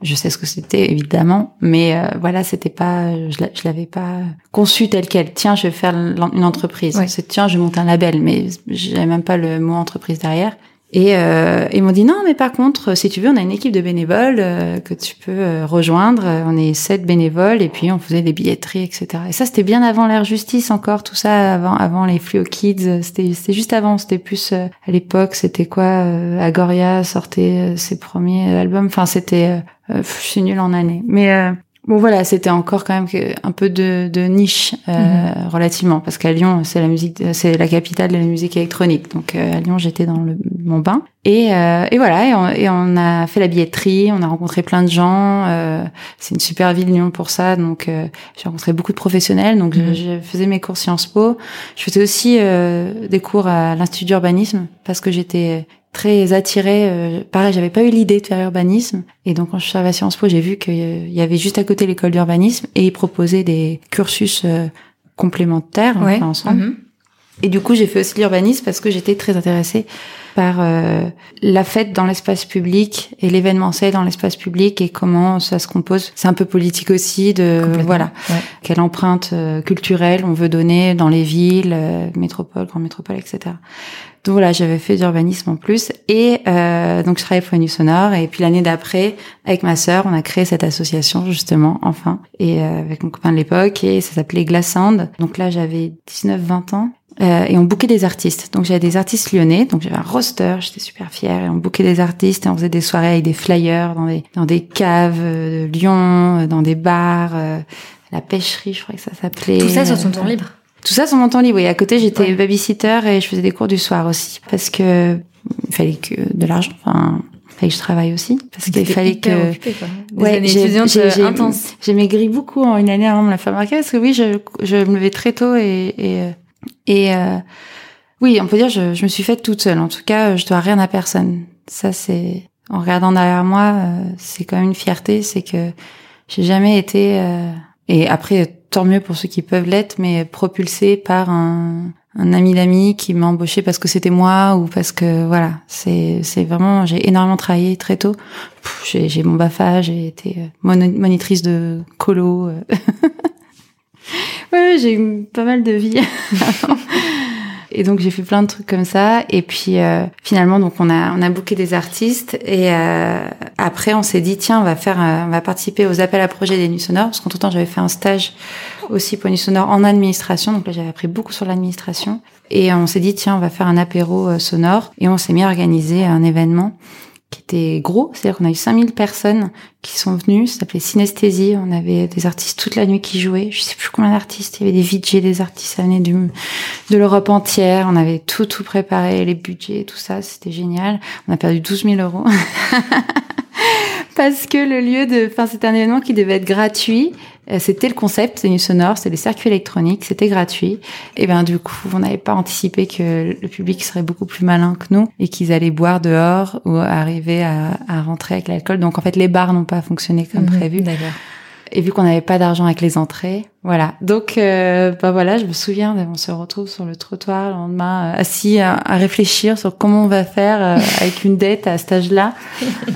je sais ce que c'était évidemment, mais euh, voilà, c'était pas, je, l'avais pas conçu tel quel. Tiens, je vais faire une entreprise. C'est tiens, je monte un label, mais j'avais même pas le mot entreprise derrière. Et euh, ils m'ont dit non, mais par contre, si tu veux, on a une équipe de bénévoles euh, que tu peux euh, rejoindre. On est sept bénévoles et puis on faisait des billetteries, etc. Et ça, c'était bien avant l'ère justice encore, tout ça avant avant les Fluo Kids. C'était c'était juste avant. C'était plus à l'époque. C'était quoi Agoria sortait ses premiers albums. Enfin, c'était je suis nulle en année, mais Bon voilà, c'était encore quand même un peu de, de niche euh, mhm. relativement parce qu'à Lyon c'est la musique, c'est la capitale de la musique électronique. Donc euh, à Lyon j'étais dans le, mon bain et, euh, et voilà et on, a fait la billetterie, on a rencontré plein de gens. Euh, c'est une super ville Lyon pour ça, donc j'ai rencontré beaucoup de professionnels. Donc je, mhm. faisais mes cours Sciences Po, je faisais aussi des cours à l'institut d'urbanisme parce que j'étais très attirée. Euh, pareil, j'avais pas eu l'idée de faire urbanisme. Et donc, quand je suis arrivée à Sciences Po, j'ai vu qu'il y avait juste à côté l'école d'urbanisme et ils proposaient des cursus euh, complémentaires ensemble. Mhm. Et du coup, j'ai fait aussi l'urbanisme parce que j'étais très intéressée par euh, la fête dans l'espace public et l'événementiel dans l'espace public et comment ça se compose. C'est un peu politique aussi de voilà quelle empreinte culturelle on veut donner dans les villes, métropoles, grandes métropoles, etc. Donc voilà, j'avais fait d'urbanisme en plus et euh, donc je travaillais pour Nuit Sonore et puis l'année d'après avec ma sœur, on a créé cette association justement enfin et euh, avec mon copain de l'époque et ça s'appelait Glass Donc là, j'avais 19-20 ans euh, et on bouquait des artistes. Donc j'avais des artistes lyonnais, donc j'avais un roster, j'étais super fière. Et on bouquait des artistes et on faisait des soirées avec des flyers dans des dans des caves de Lyon, dans des bars, la pêcherie, je crois que ça s'appelait. Tout ça sur son temps libre. Tout ça sur mon temps libre. Et à côté, j'étais babysitter et je faisais des cours du soir aussi parce que il fallait que de l'argent. Enfin, il fallait que je travaille aussi parce qu'il fallait que. Occupée, quoi. ouais, j'ai J'ai maigri beaucoup en une année avant de la faire remarquer parce que oui, je, je me levais très tôt et et, euh, et euh, oui, on peut dire je, je me suis faite toute seule. En tout cas, je dois rien à personne. Ça, c'est en regardant derrière moi, euh, c'est quand même une fierté, c'est que j'ai jamais été. Et après, tant mieux pour ceux qui peuvent l'être, mais propulsés par un, un ami d'ami qui m'a embauché parce que c'était moi ou parce que voilà, c'est c'est vraiment j'ai énormément travaillé très tôt. J'ai j'ai mon Bafa, j'ai été euh, monitrice de colo. Euh. ouais, j'ai eu pas mal de vie. Et donc j'ai fait plein de trucs comme ça. Et puis euh, finalement, donc on a on a booké des artistes. Et euh, après, on s'est dit tiens, on va faire, euh, on va participer aux appels à projets des Nuits Sonores. Parce qu'entre temps, j'avais fait un stage aussi pour Nuits Sonores en administration. Donc là, j'avais appris beaucoup sur l'administration. Et on s'est dit tiens, on va faire un apéro sonore. Et on s'est mis à organiser un événement qui était gros, c'est-à-dire qu'on a eu 5000 personnes qui sont venues, ça s'appelait Synesthésie, on avait des artistes toute la nuit qui jouaient, je sais plus combien d'artistes, il y avait des VJ, des artistes, de l'Europe entière, on avait tout tout préparé, les budgets, tout ça, c'était génial. On a perdu 12 000 euros. Parce que le lieu de, enfin, c'était un événement qui devait être gratuit c'était le concept, c'est une sonore, c'est des circuits électroniques, c'était gratuit. Et ben du coup, on n'avait pas anticipé que le public serait beaucoup plus malin que nous et qu'ils allaient boire dehors ou arriver à, à rentrer avec l'alcool. Donc en fait, les bars n'ont pas fonctionné comme mhm, prévu. D'accord. Et vu qu'on n'avait pas d'argent avec les entrées, voilà. Donc, euh, bah voilà, je me souviens, on se retrouve sur le trottoir le lendemain, euh, assis à, réfléchir sur comment on va faire euh, avec une dette à cet âge-là.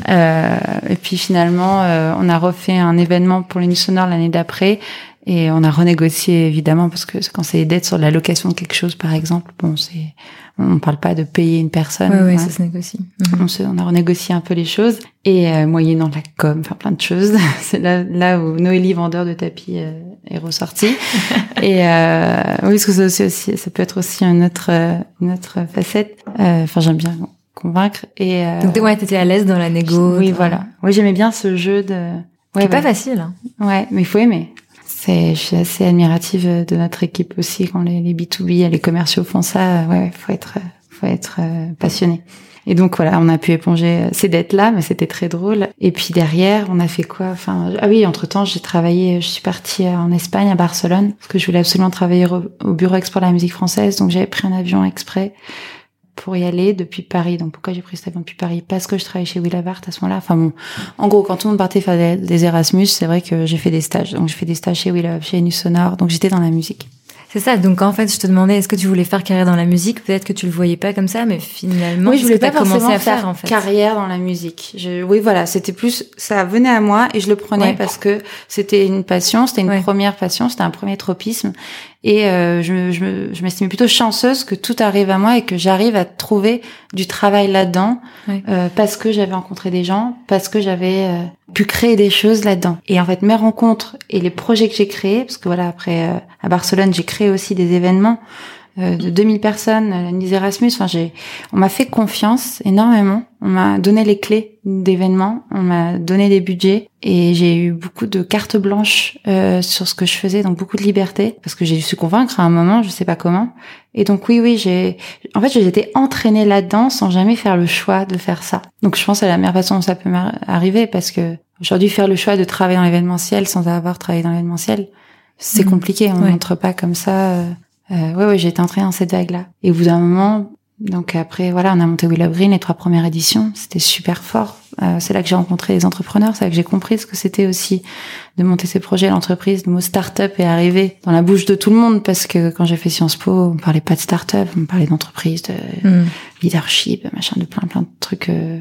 Euh, et puis finalement, on a refait un événement pour les sonore l'année d'après. Et on a renégocié évidemment parce que quand c'est des dettes sur la location de quelque chose, par exemple, bon, c'est on parle pas de payer une personne. Oui, ouais, ça se négocie. Mhm. On, a renégocié un peu les choses et euh, moyennant la com, enfin plein de choses. C'est là, là où Noélie, vendeur de tapis, euh, est ressorti. et euh, oui, parce que ça, aussi, ça peut être aussi une autre, une autre facette. Euh, enfin, j'aime bien convaincre. Et donc ouais, t'étais à l'aise dans la négo. Oui, voilà. Oui, j'aimais bien ce jeu de. Ouais, pas facile. Hein. Ouais, mais il faut aimer je suis assez admirative de notre équipe aussi quand les, les B2B, les commerciaux font ça. Ouais, faut être, faut être euh, passionné. Et donc voilà, on a pu éponger ces dettes-là, mais c'était très drôle. Et puis derrière, on a fait quoi? Enfin, ah oui, entre temps, j'ai travaillé. Je suis partie en Espagne, à Barcelone, parce que je voulais absolument travailler au, Bureau Export de la musique française. Donc j'avais pris un avion exprès pour y aller depuis Paris. Donc pourquoi j'ai pris cet avion depuis Paris? Parce que je travaillais chez Willabart à ce moment-là. Enfin bon, en gros, quand tout le monde partait faire des, Erasmus, c'est vrai que j'ai fait des stages. Donc j'ai fait des stages chez Willabart, chez Nu Sonore. Donc j'étais dans la musique. C'est ça. Donc en fait, je te demandais, est-ce que tu voulais faire carrière dans la musique? Peut-être que tu le voyais pas comme ça, mais finalement, oui, je voulais pas commencer à faire, en fait. carrière dans la musique. Je, oui, voilà, c'était plus, ça venait à moi et je le prenais parce que c'était une passion, c'était une première passion, c'était un premier tropisme. Et euh, je, je, je m'estimais plutôt chanceuse que tout arrive à moi et que j'arrive à trouver du travail là-dedans euh, parce que j'avais rencontré des gens, parce que j'avais euh, pu créer des choses là-dedans. Et en fait, mes rencontres et les projets que j'ai créés, parce que voilà, après euh, à Barcelone, j'ai créé aussi des événements. Euh, de 2000 personnes, la Nice Erasmus. Enfin, j'ai, on m'a fait confiance énormément. On m'a donné les clés d'événements, on m'a donné des budgets et j'ai eu beaucoup de cartes blanches euh, sur ce que je faisais, donc beaucoup de liberté parce que j'ai dû se convaincre à un moment, je sais pas comment. Et donc oui, oui, j'ai, en fait, j'étais entraînée là-dedans sans jamais faire le choix de faire ça. Donc je pense que c'est la meilleure façon dont ça peut m'arriver parce que aujourd'hui faire le choix de travailler dans l'événementiel sans avoir travaillé dans l'événementiel, c'est mmh. compliqué. On n'entre pas comme ça. Euh, euh, ouais, ouais, j'ai été entrée dans cette vague-là. Et au bout d'un moment, donc après, voilà, on a monté Willow Green, les trois premières éditions. C'était super fort. Euh, c'est là que j'ai rencontré les entrepreneurs. C'est là que j'ai compris ce que c'était aussi de monter ces projets. L'entreprise, le mot start-up est arrivé dans la bouche de tout le monde parce que quand j'ai fait Sciences Po, on parlait pas de start-up, on parlait d'entreprise, de mm. leadership, machin, de plein plein de trucs euh,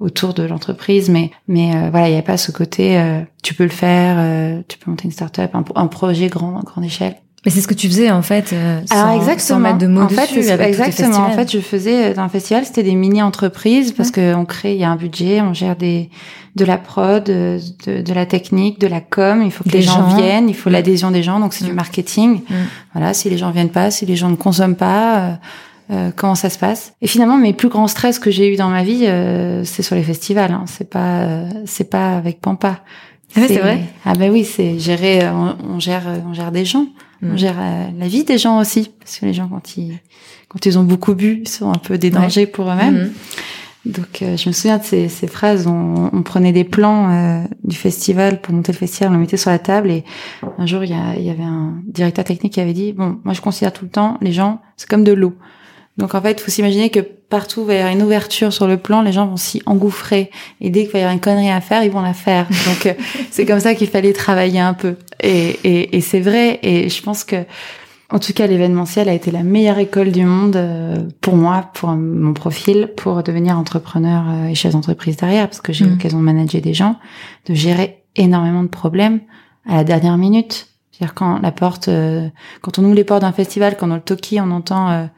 autour de l'entreprise. Mais mais euh, voilà, il n'y avait pas ce côté. tu peux le faire, tu peux monter une start-up, un, un projet grand, grande échelle. Mais c'est ce que tu faisais en fait. Euh, Alors exactement. Sans mettre de mots en fait, exactement. En fait, je faisais euh, dans un festival, c'était des mini entreprises parce que on crée, il y a un budget, on gère des de la prod, de, de, la technique, de la com. Il faut que les gens, viennent, il faut mm. l'adhésion des gens, donc c'est du mm. marketing. Mm. Voilà, si les gens viennent pas, si les gens ne consomment pas. Euh, euh, comment ça se passe? Et finalement, mes plus grands stress que j'ai eu dans ma vie, euh, c'est sur les festivals. Hein. C'est pas, c'est pas avec Pampa. Ah c'est vrai? Ah ben oui, c'est gérer. On, on, gère, on gère des gens. On mm. gère euh, la vie des gens aussi, parce que les gens quand ils quand ils ont beaucoup bu, ils sont un peu des dangers pour eux-mêmes. Mm. Donc euh, je me souviens de ces, ces phrases. On, on, prenait des plans euh, du festival pour monter le festival, on le mettait sur la table et un jour il y, y avait un directeur technique qui avait dit bon moi je considère tout le temps les gens c'est comme de l'eau. Donc en fait, il faut s'imaginer que partout où il va y avoir une ouverture sur le plan, les gens vont s'y engouffrer. Et dès qu'il va y avoir une connerie à faire, ils vont la faire. Donc euh, c'est comme ça qu'il fallait travailler un peu. Et, et, et c'est vrai. Et je pense que en tout cas, l'événementiel a été la meilleure école du monde euh, pour moi, pour mon profil, pour devenir entrepreneur euh, et chef d'entreprise derrière, parce que j'ai eu mm. l'occasion de manager des gens, de gérer énormément de problèmes à la dernière minute. C'est-à-dire quand la porte, euh, quand on ouvre les portes d'un festival, quand dans le Toki, on entend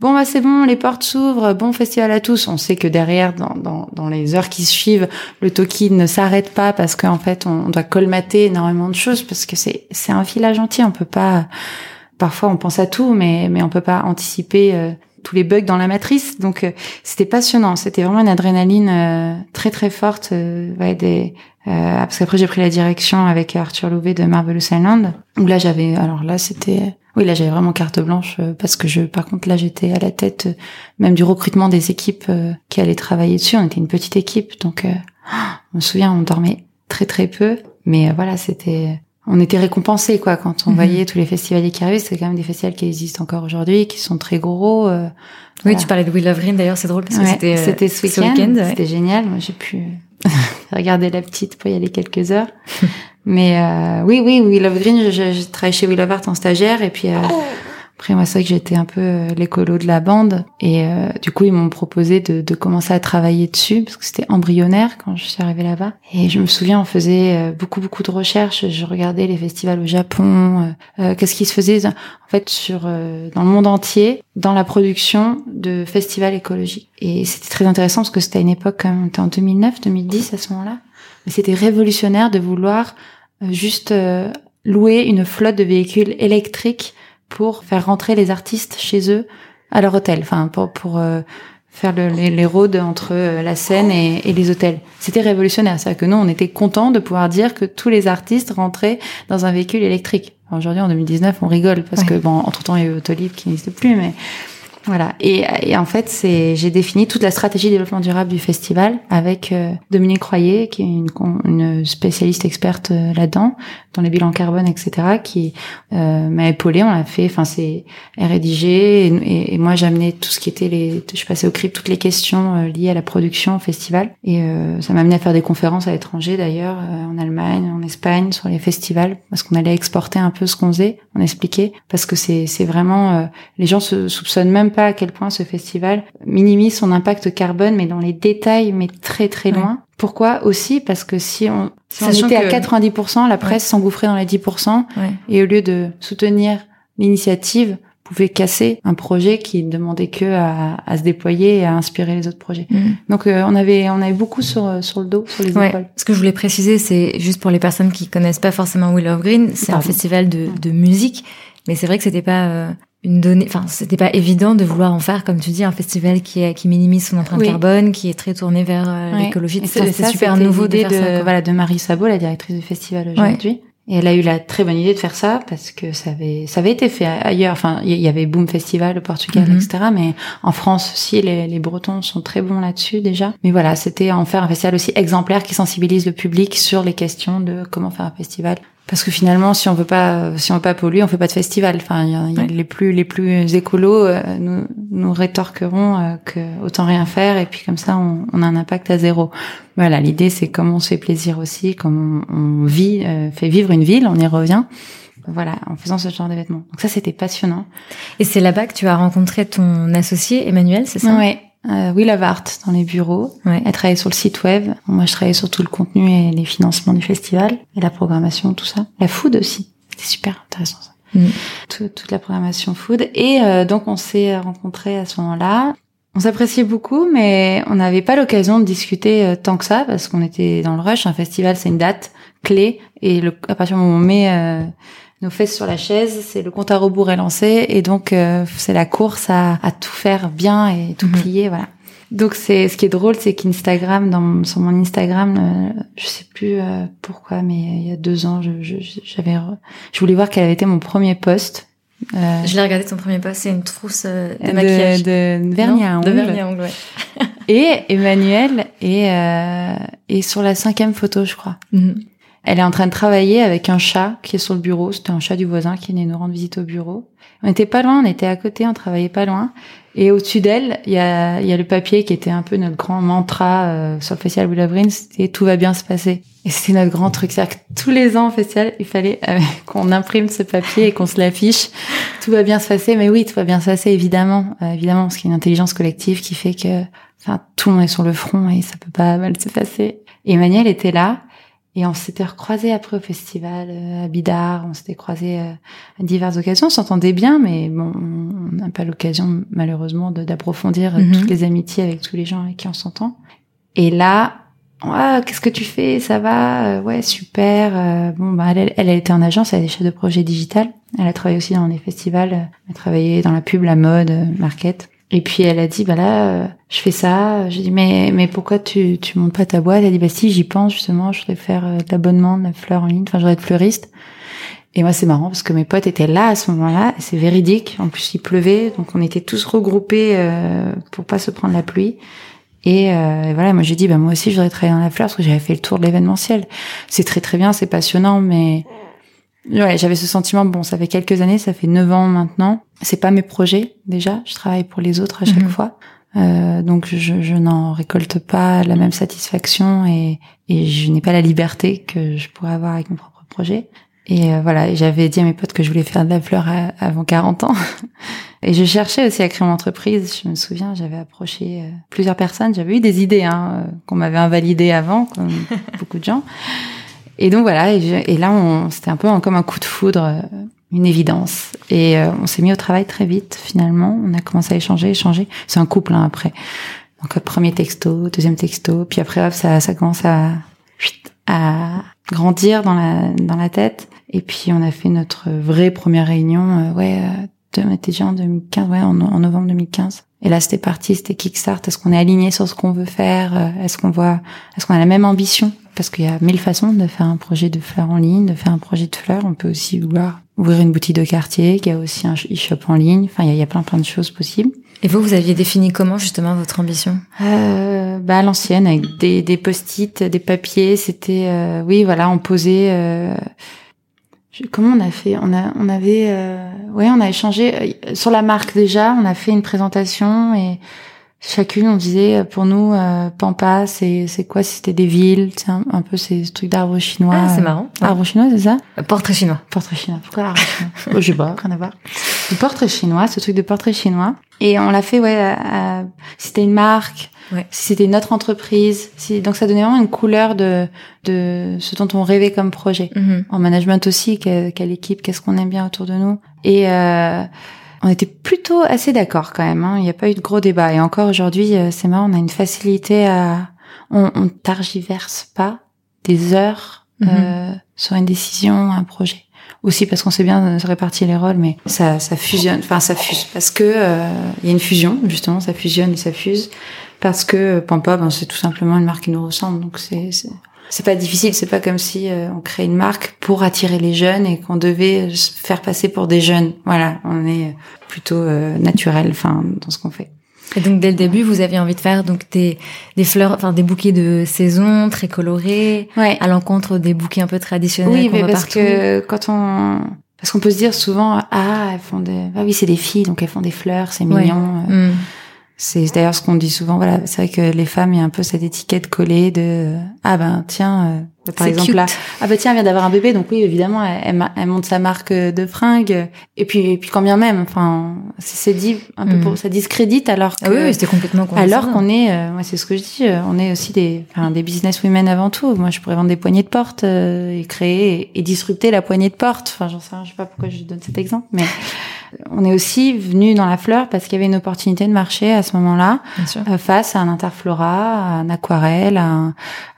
bon bah c'est bon, les portes s'ouvrent, bon festival à tous. On sait que derrière, dans, dans, dans les heures qui suivent, le Toki ne s'arrête pas parce qu'en fait, on, doit colmater énormément de choses parce que c'est c'est un village entier. On peut pas parfois on pense à tout, mais mais on peut pas anticiper euh, tous les bugs dans la matrice. Donc euh, c'était passionnant. C'était vraiment une adrénaline euh, très très forte. ouais, des, parce qu'après j'ai pris la direction avec Arthur Louvet de Marvelous Island. Où là j'avais, alors là c'était, oui là j'avais vraiment carte blanche parce que je, par contre là j'étais à la tête même du recrutement des équipes qui allaient travailler dessus. On était une petite équipe, donc on me souvient on dormait très très peu. Mais voilà, c'était on était récompensé quoi quand on mhm. voyait tous les festivals qui arrivaient. C'est quand même des festivals qui existent encore aujourd'hui, qui sont très gros. Euh, oui, tu parlais de Will of Green d'ailleurs, c'est drôle parce que c'était euh, c'était ce week-end. C'était génial. Moi, j'ai pu regarder la petite pour y aller quelques heures. Mais euh, oui, oui, Will of Green. J'ai travaillé chez Will of Art en stagiaire et puis. Euh, après, moi, c'est vrai que j'étais un peu euh, l'écolo de la bande. Et euh, du coup, ils m'ont proposé de, de, commencer à travailler dessus, parce que c'était embryonnaire quand je suis arrivée là-bas. Et je me souviens, on faisait euh, beaucoup, beaucoup de recherches. Je regardais les festivals au Japon, qu'est-ce qui se faisait, en fait, sur dans le monde entier, dans la production de festivals écologiques. Et c'était très intéressant, parce que c'était à une époque, on était en 2009, 2010 à ce moment-là. Mais c'était révolutionnaire de vouloir juste louer une flotte de véhicules électriques pour faire rentrer les artistes chez eux à leur hôtel, enfin pour pour euh, faire le, les, les roads entre euh, la scène et, et les hôtels. C'était révolutionnaire, c'est-à-dire que nous on était contents de pouvoir dire que tous les artistes rentraient dans un véhicule électrique. Aujourd'hui en 2019 on rigole parce que bon entre temps il y a eu Autolib qui n'existe plus, mais voilà. Et, et en fait, c'est j'ai défini toute la stratégie de développement durable du festival avec euh, Dominique Croyer, qui est une, une spécialiste experte euh, là-dedans, dans les bilans carbone, etc., qui euh, m'a épaulé. On l'a fait. Enfin, c'est rédigé et, et, moi j'amenais tout ce qui était les. Je passais au CRIP toutes les questions euh, liées à la production au festival. Et ça m'a amené à faire des conférences à l'étranger, d'ailleurs, en Allemagne, en Espagne, sur les festivals, parce qu'on allait exporter un peu ce qu'on faisait. On expliquait parce que c'est c'est vraiment les gens se soupçonnent même pas à quel point ce festival minimise son impact carbone, mais dans les détails, mais très très loin. Pourquoi aussi? Parce que si on, était à 90%, la presse s'engouffrait dans les 10%, et au lieu de soutenir l'initiative, pouvait casser un projet qui demandait que à, se déployer et à inspirer les autres projets. Mm. Donc euh, on avait on avait beaucoup sur sur le dos, sur les épaules. Ce que je voulais préciser, c'est juste pour les personnes qui connaissent pas forcément Will of Green, c'est un festival de, de musique, mais c'est vrai que c'était pas euh, une donnée, enfin c'était pas évident de vouloir en faire comme tu dis un festival qui est, qui minimise son empreinte carbone, qui est très tourné vers euh, l'écologie. C'est super nouveau de, faire ça, voilà de Marie Sabot, la directrice du festival aujourd'hui. Et elle a eu la très bonne idée de faire ça parce que ça avait ça avait été fait ailleurs. Enfin, il y avait Boom Festival au Portugal, mhm. etc. Mais en France aussi, les, les Bretons sont très bons là-dessus déjà. Mais voilà, c'était en faire un festival aussi exemplaire qui sensibilise le public sur les questions de comment faire un festival parce que finalement, si on veut pas, si on veut pas polluer, on fait pas de festival. Enfin, y a, les plus les plus écolos euh, nous, nous rétorqueront euh, que autant rien faire et puis comme ça, on, on a un impact à zéro. Voilà, l'idée c'est comment on se fait plaisir aussi, comment on, vit, euh, fait vivre une ville. On y revient. Voilà, en faisant ce genre d'événement. Donc ça, c'était passionnant. Et c'est là-bas que tu as rencontré ton associé Emmanuel, c'est ça? Ouais, euh, Will of Art dans les bureaux. Ouais. Elle travaillait sur le site web. Moi, je travaillais sur tout le contenu et les financements du festival et la programmation, tout ça. La food aussi. C'était super intéressant ça. Mm. toute la programmation food. Et euh, donc, on s'est rencontrés à ce moment-là. On s'appréciait beaucoup, mais on n'avait pas l'occasion de discuter euh, tant que ça parce qu'on était dans le rush. Un festival, c'est une date clé et le, à partir du moment où on met euh, nos fesses sur la chaise, c'est le compte à rebours est lancé et donc euh, c'est la course à, à, tout faire bien et tout mhm. plier, voilà. Donc c'est ce qui est drôle, c'est qu'Instagram, dans sur mon Instagram, euh, je sais plus euh, pourquoi, mais il y a deux ans, je, j'avais, je, voulais voir quel avait été mon premier post. je l'ai regardé ton premier post, c'est une trousse de, maquillage, de, vernis à ongles. De vernis à ongles, ouais. et Emmanuel est, est sur la cinquième photo, je crois. Mhm. Elle est en train de travailler avec un chat qui est sur le bureau. C'était un chat du voisin qui venait nous rendre visite au bureau. On était pas loin, on était à côté, on travaillait pas loin. Et au-dessus d'elle, il y a, y a le papier qui était un peu notre grand mantra euh, sur le festival c'était tout va bien se passer. Et c'était notre grand truc, c'est-à-dire que tous les ans au festival, il fallait euh, qu'on imprime ce papier et qu'on se l'affiche. Tout va bien se passer, mais oui, tout va bien se passer évidemment, euh, évidemment, parce qu'il y a une intelligence collective qui fait que, enfin, tout le monde est sur le front et ça peut pas mal se passer. Et Emmanuel était là et on s'était recroisés après au festival euh, à Bidart, on s'était croisés euh, à diverses occasions, on s'entendait bien, mais bon, on n'a pas l'occasion malheureusement d'approfondir euh, mhm. toutes les amitiés avec tous les gens avec qui on s'entend. Et là, ah, qu'est-ce que tu fais? Ça va? Ouais, super. bon, bah, elle, elle, a été en agence, elle est chef de projet digital. Elle a travaillé aussi dans les festivals, elle a travaillé dans la pub, la mode, market. Et puis elle a dit bah là euh, je fais ça. J'ai dit mais mais pourquoi tu tu montes pas ta boîte? Elle a dit bah si j'y pense justement. Je voudrais faire euh, l'abonnement de la fleur en ligne. Enfin je voudrais être fleuriste. Et moi c'est marrant parce que mes potes étaient là à ce moment-là. C'est véridique. En plus il pleuvait donc on était tous regroupés euh, pour pas se prendre la pluie. Et, euh, voilà moi j'ai dit bah moi aussi je voudrais travailler dans la fleur parce que j'avais fait le tour de l'événementiel. C'est très très bien, c'est passionnant mais Ouais, j'avais ce sentiment. Bon, ça fait quelques années, ça fait neuf ans maintenant. C'est pas mes projets déjà. Je travaille pour les autres à chaque mhm. fois, euh, donc je, je n'en récolte pas la même satisfaction et, et je n'ai pas la liberté que je pourrais avoir avec mes propres projets. Et euh, voilà, j'avais dit à mes potes que je voulais faire de la fleur avant 40 ans. et je cherchais aussi à créer mon entreprise. Je me souviens, j'avais approché euh, plusieurs personnes. J'avais eu des idées hein, euh, qu'on m'avait invalidées avant, comme beaucoup de gens. Et donc voilà, et, là, c'était un peu comme un coup de foudre, euh, une évidence. Et euh, on s'est mis au travail très vite, finalement. On a commencé à échanger, échanger. C'est un couple hein, après. Donc premier texto, deuxième texto, puis après hop, ça, ça commence à, à grandir dans la dans la tête. Et puis on a fait notre vraie première réunion, euh, ouais, de, on était déjà en 2015, ouais, en novembre 2015. Et là, c'était parti, c'était Kickstart. Est-ce qu'on est aligné sur ce qu'on veut faire? Est-ce qu'on voit, est-ce qu'on a la même ambition? Parce qu'il y a mille façons de faire un projet de fleurs en ligne, de faire un projet de fleurs. On peut aussi vouloir ouvrir une boutique de quartier, qui a aussi un e-shop en ligne. Enfin, il y, a, plein plein de choses possibles. Et vous, vous aviez défini comment justement votre ambition? Euh, Bah à l'ancienne, avec des, des post-it, des papiers. C'était, euh, oui, voilà, on posait. Euh, comment on a fait? On a, on avait, euh, ouais, on a échangé euh, sur la marque déjà. On a fait une présentation et chacune on disait euh, pour nous euh, Pampa c'est c'est quoi? Si c'était des villes c'est un, un, peu ces trucs d'arbres chinois ah c'est marrant. euh, arbres chinois c'est ça? Portrait chinois. Portrait chinois. Pourquoi arbre chinois? Oh, je sais pas. Rien à voir du portrait chinois ce truc de portrait chinois et on l'a fait ouais à, c'était une marque ouais. si c'était notre entreprise si donc ça donnait vraiment une couleur de de ce dont on rêvait comme projet mm-hmm. en management aussi quelle, quelle équipe qu'est-ce qu'on aime bien autour de nous et euh, on était plutôt assez d'accord quand même. Hein. Il n'y a pas eu de gros débat. Et encore aujourd'hui, euh, c'est marrant, on a une facilité à... On, on targiverse pas des heures mhm. euh, sur une décision, un projet. Aussi parce qu'on sait bien se répartir les rôles, mais ça, ça fusionne. Enfin, ça fuse parce que euh, il y a une fusion justement, ça fusionne et ça fuse parce que Pampa, ben, c'est tout simplement une marque qui nous ressemble. Donc c'est c'est pas difficile, c'est pas comme si euh, on crée une marque pour attirer les jeunes et qu'on devait se faire passer pour des jeunes. Voilà, on est plutôt euh, naturel, enfin, dans ce qu'on fait. Et donc dès le début, vous aviez envie de faire donc des des fleurs, enfin des bouquets de saison très colorés, ouais. à l'encontre des bouquets un peu traditionnels. Oui, mais parce que quand on parce qu'on peut se dire souvent ah elles font des ah oui c'est des filles donc elles font des fleurs c'est mignon. Euh. Mm. C'est d'ailleurs ce qu'on dit souvent. Voilà, c'est vrai que les femmes, il y a un peu cette étiquette collée de ah ben tiens, euh, par exemple là, ah ben tiens, elle vient d'avoir un bébé, donc oui évidemment, elle, elle, monte sa marque de fringues. Et puis et puis quand bien même, enfin, c'est dit un peu pour mm. ça discrédite alors que ah oui, c'était complètement alors qu'on est, euh, moi c'est ce que je dis, euh, on est aussi des enfin, des business women avant tout. Moi je pourrais vendre des poignées de porte et créer et, disrupter la poignée de porte. Enfin j'en sais, je sais pas pourquoi je donne cet exemple, mais on est aussi venu dans la fleur parce qu'il y avait une opportunité de marché à ce moment-là euh, face à un Interflora, à un Aquarelle,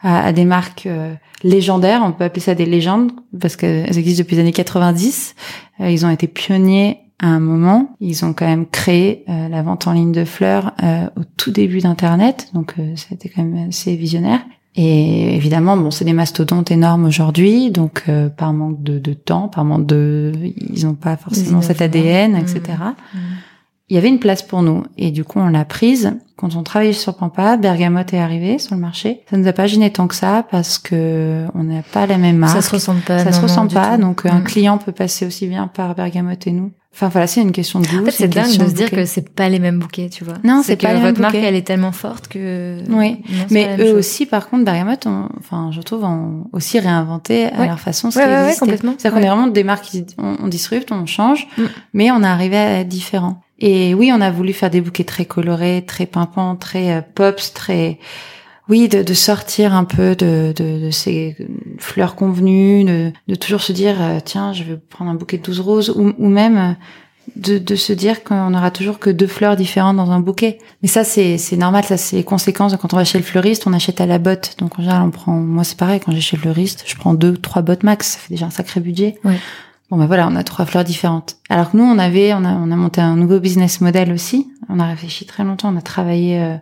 à, des marques euh, légendaires. On peut appeler ça des légendes parce qu'elles existent depuis les années 90. Euh, ils ont été pionniers à un moment. Ils ont quand même créé la vente en ligne de fleurs au tout début d'Internet, donc c'était quand même assez visionnaire. Et évidemment, bon, c'est des mastodontes énormes aujourd'hui, donc euh, par manque de, de, temps, par manque de, ils n'ont pas forcément cet ADN, etc. Mmh. Il y avait une place pour nous. Et du coup, on l'a prise. Quand on travaillait sur Pampa, Bergamote est arrivé sur le marché. Ça nous a pas gêné tant que ça parce que on n'a pas la même marque. Ça se ressemble pas. Ça se ressemble pas. Donc, un mm. client peut passer aussi bien par Bergamote et nous. Enfin voilà, c'est une question de goût. En fait, c'est dingue de se dire que c'est pas les mêmes bouquets, tu vois. Non, c'est pas que les votre marque, elle est tellement forte que. Oui, mais eux aussi, par contre, Bergamote, enfin, je trouve, ont aussi réinventé à leur façon ce ouais, ouais, complètement. C'est-à-dire qu'on est vraiment des marques qui on, on disrupte, on change, mm. mais on est arrivé à être différent. Et oui, on a voulu faire des bouquets très colorés, très pimpants, très euh, pops, très oui, de, de, sortir un peu de, de, de, ces fleurs convenues, de, de toujours se dire euh, tiens, je vais prendre un bouquet de 12 roses, ou, ou même euh, de, se dire qu'on aura toujours que deux fleurs différentes dans un bouquet. Mais ça, c'est, normal, ça, c'est les conséquences. Quand on va chez le fleuriste, on achète à la botte. Donc en général, on prend, moi c'est pareil, quand j'ai chez le fleuriste, je prends deux, trois bottes max, ça fait déjà un sacré budget. Bon ben voilà, on a trois fleurs différentes. Alors que nous, on avait, on a, on a monté un nouveau business model aussi. On a réfléchi très longtemps, on a travaillé euh,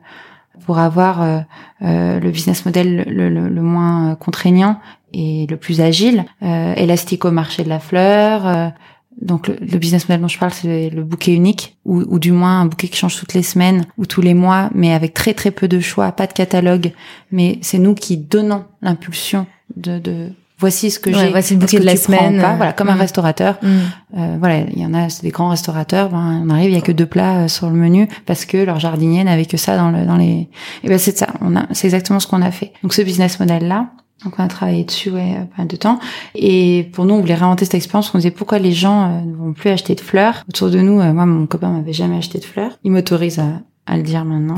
pour avoir euh, euh, le business model le, le, le, moins contraignant et le plus agile, élastique au marché de la fleur. donc le, le, business model dont je parle, c'est le bouquet unique, ou, ou, du moins un bouquet qui change toutes les semaines ou tous les mois, mais avec très très peu de choix, pas de catalogue. Mais c'est nous qui donnons l'impulsion de, de voici ce que j'ai voici le bouquet de la semaine pas, voilà comme un mm. restaurateur mm. euh, voilà il y en a c'est des grands restaurateurs ben, on arrive il y a que deux plats euh, sur le menu parce que leur jardinier n'avait que ça dans le dans les et ben c'est ça on a c'est exactement ce qu'on a fait donc ce business model là donc on a travaillé dessus ouais, pas mal de temps. Et pour nous, on voulait réinventer cette expérience. On disait pourquoi les gens euh, ne vont plus acheter de fleurs? Autour de nous, euh, moi, mon copain m'avait jamais acheté de fleurs. Il m'autorise à, à, le dire maintenant.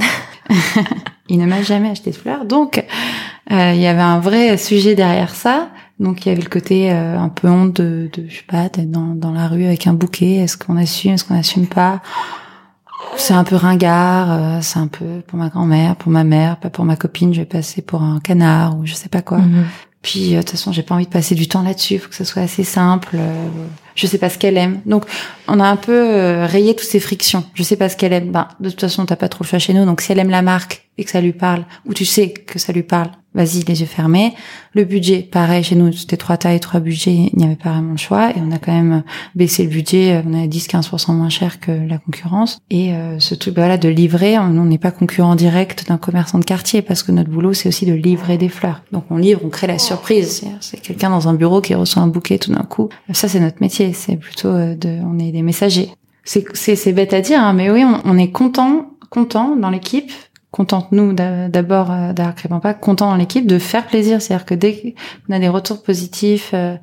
il ne m'a jamais acheté de fleurs. Donc, euh, il y avait un vrai sujet derrière ça. Donc il y avait le côté euh, un peu honte de, de je sais pas, d'être dans, dans la rue avec un bouquet. Est-ce qu'on assume, est-ce qu'on assume pas? C'est un peu ringard. Euh, c'est un peu pour ma grand-mère, pour ma mère, pas pour ma copine. Je vais passer pour un canard ou je sais pas quoi. Mhm. Puis de toute façon, j'ai pas envie de passer du temps là-dessus. Il faut que ça soit assez simple. Je sais pas ce qu'elle aime. Donc on a un peu rayé toutes ces frictions. Je sais pas ce qu'elle aime. Ben de toute façon, t'as pas trop le choix chez nous. Donc si elle aime la marque et que ça lui parle, ou tu sais que ça lui parle, vas-y les yeux fermés. Le budget, pareil, chez nous, c'était trois tailles, trois budgets, il n'y avait pas vraiment le choix. Et on a quand même baissé le budget, on a 10-15% moins cher que la concurrence. Et euh, ce truc voilà, de livrer, on n'est pas concurrent direct d'un commerçant de quartier, parce que notre boulot, c'est aussi de livrer des fleurs. Donc on livre, on crée la surprise. C'est quelqu'un dans un bureau qui reçoit un bouquet tout d'un coup. Ça, c'est notre métier, c'est plutôt euh, de... On est des messagers. C'est bête à dire, hein, mais oui, on, on est content, content dans l'équipe contente nous d'abord euh, pas content dans l'équipe de faire plaisir. C'est-à-dire que dès qu'on a des retours positifs euh,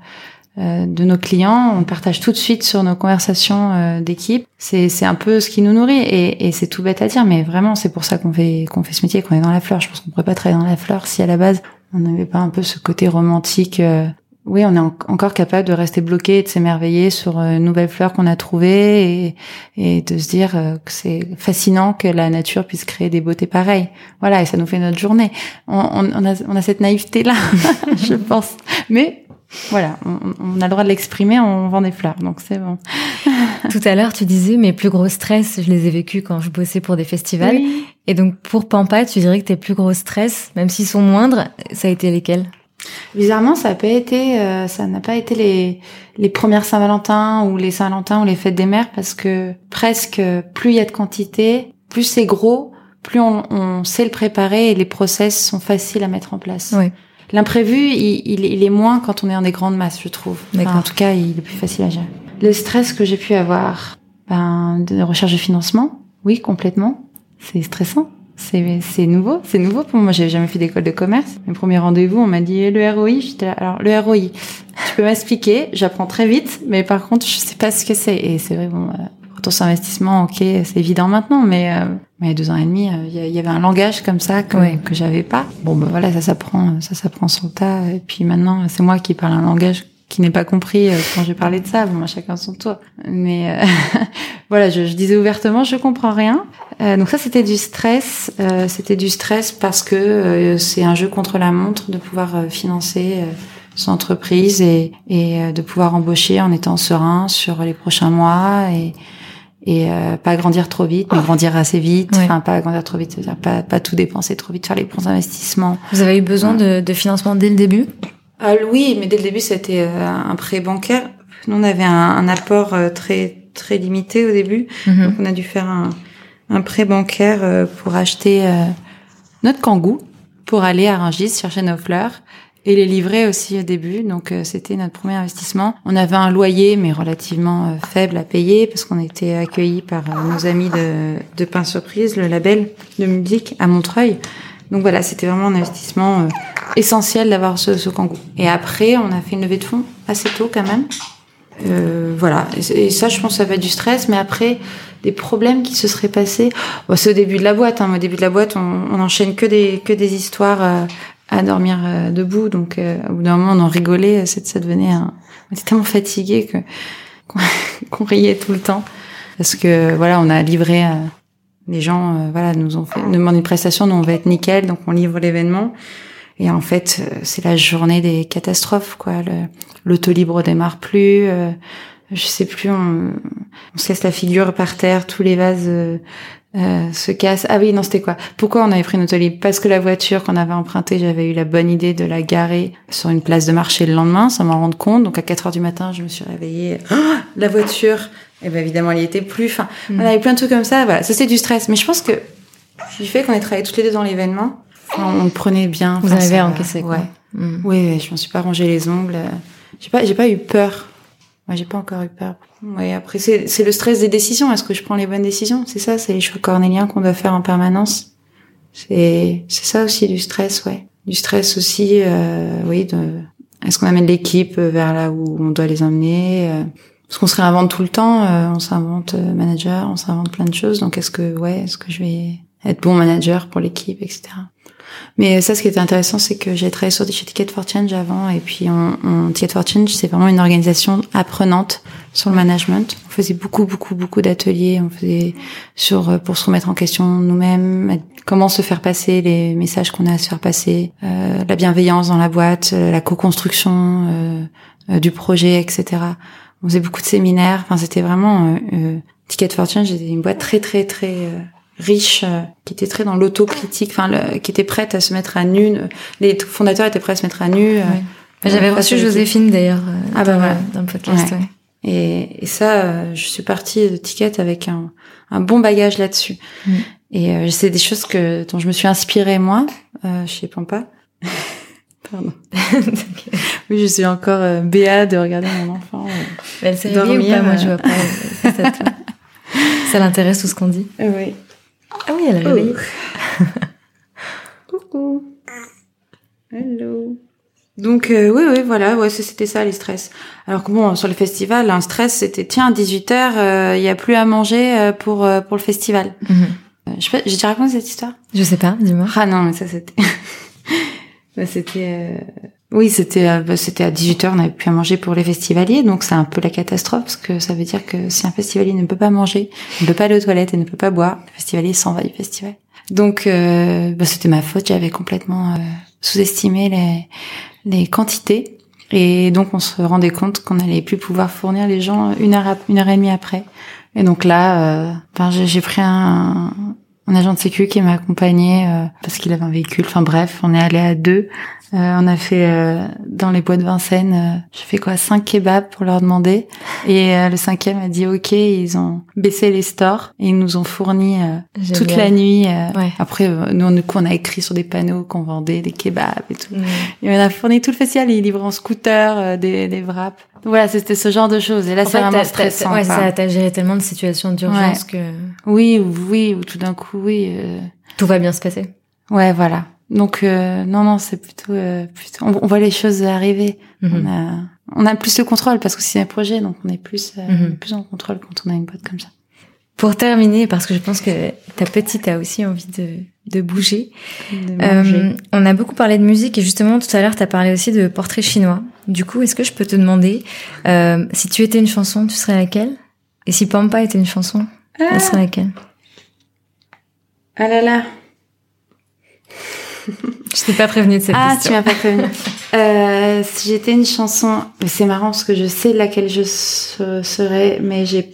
euh, de nos clients on partage tout de suite sur nos conversations euh, d'équipe. C'est un peu ce qui nous nourrit et, et c'est tout bête à dire mais vraiment c'est pour ça qu'on fait qu'on fait ce métier qu'on est dans la fleur. Je pense qu'on pourrait pas travailler dans la fleur si à la base on n'avait pas un peu ce côté romantique oui, on est encore capable de rester bloqué et de s'émerveiller sur euh, une nouvelle fleur qu'on a trouvée et, et, de se dire euh, que c'est fascinant que la nature puisse créer des beautés pareilles. Voilà, et ça nous fait notre journée. On, on, a, on a, cette naïveté-là, je pense. Mais voilà, on, on, a le droit de l'exprimer, on vend des fleurs, donc c'est bon. Tout à l'heure, tu disais mes plus gros stress, je les ai vécus quand je bossais pour des festivals. Et donc pour Pampa, tu dirais que tes plus gros stress, même s'ils sont moindres, ça a été lesquels? Bizarrement, ça n'a pas été, euh, ça n'a pas été les les premières Saint-Valentin ou les Saint-Valentin ou les fêtes des mères parce que presque plus il y a de quantité, plus c'est gros, plus on, on, sait le préparer et les process sont faciles à mettre en place. Oui. L'imprévu, il, il, il, est moins quand on est en des grandes masses, je trouve. en tout cas, il est plus facile à gérer. Le stress que j'ai pu avoir, ben, de recherche de financement, oui, complètement. C'est stressant. C'est, c'est nouveau, c'est nouveau pour moi. J'avais jamais fait d'école de commerce. Mes premiers rendez-vous, on m'a dit eh, le ROI. J'étais alors le ROI. Tu peux m'expliquer? J'apprends très vite, mais par contre, je sais pas ce que c'est. Et c'est vrai, bon, euh, retour sur investissement, ok, c'est évident maintenant, mais euh, mais il y a deux ans et demi, euh, il y, avait un langage comme ça que que j'avais pas. Bon, ben voilà, ça s'apprend, ça s'apprend sur le tas. Et puis maintenant, c'est moi qui parle un langage qui n'est pas compris euh, quand j'ai parlé de ça. Bon, moi, chacun son tour. Mais euh, voilà, je, je, disais ouvertement, je comprends rien. Euh, donc ça, c'était du stress. Euh, c'était du stress parce que c'est un jeu contre la montre de pouvoir financer son entreprise et, et de pouvoir embaucher en étant serein sur les prochains mois et et pas grandir trop vite, mais grandir assez vite. Enfin, pas grandir trop vite, c'est-à-dire pas, pas tout dépenser trop vite, faire les bons investissements. Vous avez eu besoin de, de financement dès le début? Ah oui, mais dès le début, c'était euh, un prêt bancaire. Nous, on avait un, un apport euh, très très limitées au début. Mhm. Donc on a dû faire un, un prêt bancaire euh, pour acheter notre kangou, pour aller à Rungis chercher nos fleurs et les livrer aussi au début. Donc c'était notre premier investissement. On avait un loyer mais relativement faible à payer parce qu'on était accueillis par nos amis de, de Pain Surprise, le label de musique à Montreuil. Donc voilà, c'était vraiment un investissement euh, essentiel d'avoir ce, ce kangou. Et après, on a fait une levée de fonds assez tôt quand même. Euh, voilà, et, ça, je pense, ça va être du stress. Mais après, des problèmes qui se seraient passés. Bon, c'est au début de la boîte. Hein. Au début de la boîte, on, on enchaîne que des que des histoires euh, à dormir euh, debout. Donc, euh, au bout d'un moment, on en rigolait. Ça, ça devenait. Un... On était tellement fatigués que qu'on qu'on riait tout le temps parce que voilà, on a livré. Les gens, euh, voilà, nous ont fait, une prestation, nous on va être nickel, donc on livre l'événement. Et en fait, euh, c'est la journée des catastrophes, quoi. Le- L'autolibre démarre plus. euh, je sais plus, on, se laisse la figure par terre, tous les vases euh, euh, se cassent. Ah oui, non, c'était quoi? Pourquoi on avait pris une autolibre Parce que la voiture qu'on avait empruntée, j'avais eu la bonne idée de la garer sur une place de marché le lendemain, sans m'en rendre compte. Donc à 4 heures du matin, je me suis réveillée. Ah, la voiture Et ben évidemment, elle y était plus. Enfin, Mm. on avait plein de trucs comme ça. Voilà, ça c'est du stress. Mais je pense que du fait qu'on ait travaillé toutes les deux dans l'événement, on le prenait bien. Vous avez encaissé, quoi. Ouais. Mhm. Oui, oui, je m'en suis pas rongé les ongles. J'ai pas, j'ai pas eu peur. Moi, j'ai pas encore eu peur. Ouais, après, c'est, c'est le stress des décisions. Est-ce que je prends les bonnes décisions? C'est ça, c'est les choix cornéliens qu'on doit faire en permanence. C'est, c'est ça aussi du stress, ouais. Du stress aussi, euh, oui, de, est-ce qu'on amène l'équipe vers là où on doit les emmener? Euh, Parce qu'on se réinvente tout le temps, euh, on s'invente euh, manager, on s'invente plein de choses. Donc, est-ce que, ouais, est-ce que je vais être bon manager pour l'équipe, etc. Mais ça, ce qui était intéressant, c'est que j'ai travaillé sur chez Ticket for Change avant, et puis on, on, Ticket for Change, c'est vraiment une organisation apprenante sur le management. On faisait beaucoup, beaucoup, beaucoup d'ateliers. On faisait sur euh, pour se remettre en question nous-mêmes, comment se faire passer les messages qu'on a à se faire passer, euh, la bienveillance dans la boîte, euh, la co-construction euh, euh, du projet, etc. On faisait beaucoup de séminaires. Enfin, c'était vraiment euh, euh, Ticket for Change, c'était une boîte très, très, très euh, riche, euh, qui était très dans l'autocritique, enfin, le- qui était prête à se mettre à nu. Les fondateurs étaient prêts à se mettre à nu. euh, Ouais. Bah, J'avais reçu. Joséphine d'ailleurs euh, Ah, bah dans, voilà. dans le podcast. Ouais. ouais. Et, et ça, euh, je suis partie de Ticket avec un, un bon bagage là-dessus. Mm. Et euh, c'est des choses que dont je me suis inspirée moi euh, chez Pampa. Pardon. oui, je suis encore euh, béat de regarder mon enfant. euh. Elle s'est réveillée ou Dormir, pas Moi, je euh. vois pas. euh. Ça l'intéresse tout ce qu'on dit. Oui. Ah oui, elle est réveillée. Coucou. Hello. Donc euh, oui oui voilà ouais c'était ça les stress. Alors que bon sur le festival un stress c'était tiens 18h il y a plus à manger euh, pour euh, pour le festival. Mhm. Euh, je sais pas, j'ai déjà raconté cette histoire? Je sais pas, dis-moi. Ah non mais ça c'était bah, c'était euh, oui c'était euh, bah, c'était à 18h on n'avait plus à manger pour les festivaliers donc c'est un peu la catastrophe parce que ça veut dire que si un festivalier ne peut pas manger, ne peut pas aller aux toilettes et ne peut pas boire, le festivalier s'en va du festival. Donc euh, bah, c'était ma faute, j'avais complètement euh, sous-estimé les les quantités et donc on se rendait compte qu'on allait plus pouvoir fournir les gens une heure une heure et demie après. Et donc là, euh, ben, j'ai pris un, un agent de sécu qui m'a accompagné euh, parce qu'il avait un véhicule. Enfin bref, on est allé à deux. Euh, on a fait euh, dans les bois de Vincennes, euh, j'ai fait quoi, cinq kebabs pour leur demander. Et euh, le cinquième a dit ok, ils ont baissé les stores et ils nous ont fourni euh, toute la nuit. Ouais. Après, nous, du coup, on a écrit sur des panneaux qu'on vendait des kebabs et tout. Mhm. Et on a fourni tout le festival, ils livraient en scooter euh, des, des wraps. Voilà, c'était ce genre de choses. Et là, c'est vraiment stressant. ouais, ça, t'as géré tellement de situations d'urgence que Oui, oui, ou tout d'un coup, oui. euh, tout va bien se passer. Ouais, voilà. Donc euh, non, non, c'est plutôt, euh, plutôt. On, on voit les choses arriver. Mhm. On a, on a plus le contrôle parce que c'est un projet, donc on est plus, euh, Mhm. plus en contrôle quand on a une boîte comme ça. Pour terminer, parce que je pense que ta petite a aussi envie de, de bouger, De on a beaucoup parlé de musique et justement tout à l'heure tu as parlé aussi de portrait chinois. Du coup, est-ce que je peux te demander si tu étais une chanson, tu serais laquelle? Et si Pampa était une chanson, elle serait laquelle? Ah là là. Je t'ai pas prévenue de cette Ah, tu question. m'as pas prévenu. euh, si j'étais une chanson, c'est marrant parce que je sais laquelle je se- serais, mais j'ai,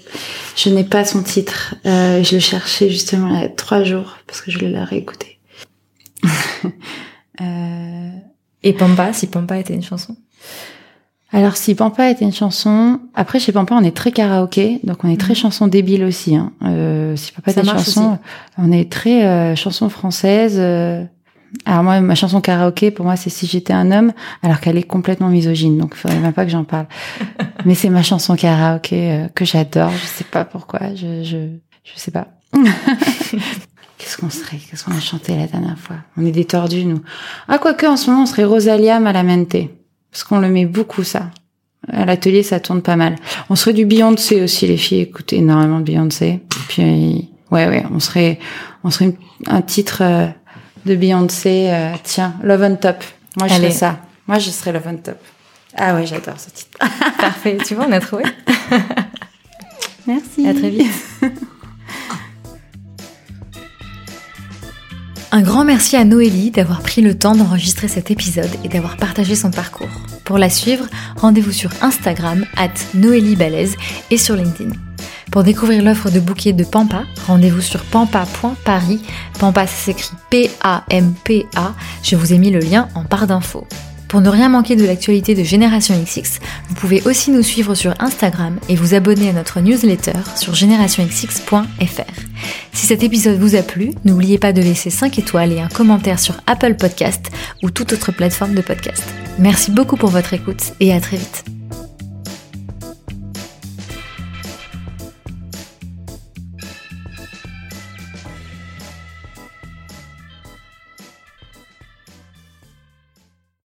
je n'ai pas son titre. Euh, je le cherchais justement il y a trois jours parce que je l'ai réécouté. euh, Et Pampa, si Pampa était une chanson? Alors si Pampa était une chanson, après chez Pampa on est très karaoké, donc on est très mhm. chanson débile aussi. Hein. Euh, si Pampa était une chanson, on est très euh, chanson française. Euh. Alors moi ma chanson karaoké pour moi c'est si j'étais un homme, alors qu'elle est complètement misogyne, donc il faudrait même pas que j'en parle. Mais c'est ma chanson karaoké euh, que j'adore, je sais pas pourquoi, je je je sais pas. Qu'est-ce qu'on serait Qu'est-ce qu'on a chanté la dernière fois? On est des tordus nous. Ah quoique en ce moment on serait Rosalia Malamente. Parce qu'on le met beaucoup, ça. À l'atelier, ça tourne pas mal. On serait du Beyoncé aussi, les filles écoutez énormément de Beyoncé. Puis, ouais, ouais, on serait, on serait un titre euh, de Beyoncé. Euh, tiens, Love on Top. Moi, je serais ça. Moi, je serais Love on Top. Ah ouais, j'adore ce titre. Parfait. Tu vois, on a trouvé. Merci. À très vite. Un grand merci à Noélie d'avoir pris le temps d'enregistrer cet épisode et d'avoir partagé son parcours. Pour la suivre, rendez-vous sur Instagram, at Noélie et sur LinkedIn. Pour découvrir l'offre de bouquet de Pampa, rendez-vous sur pampa.paris. Pampa, s'écrit P-A-M-P-A. Je vous ai mis le lien en barre d'infos. Pour ne rien manquer de l'actualité de Génération XX, vous pouvez aussi nous suivre sur Instagram et vous abonner à notre newsletter sur générationxx.fr. Si cet épisode vous a plu, n'oubliez pas de laisser 5 étoiles et un commentaire sur Apple Podcast ou toute autre plateforme de podcast. Merci beaucoup pour votre écoute et à très vite.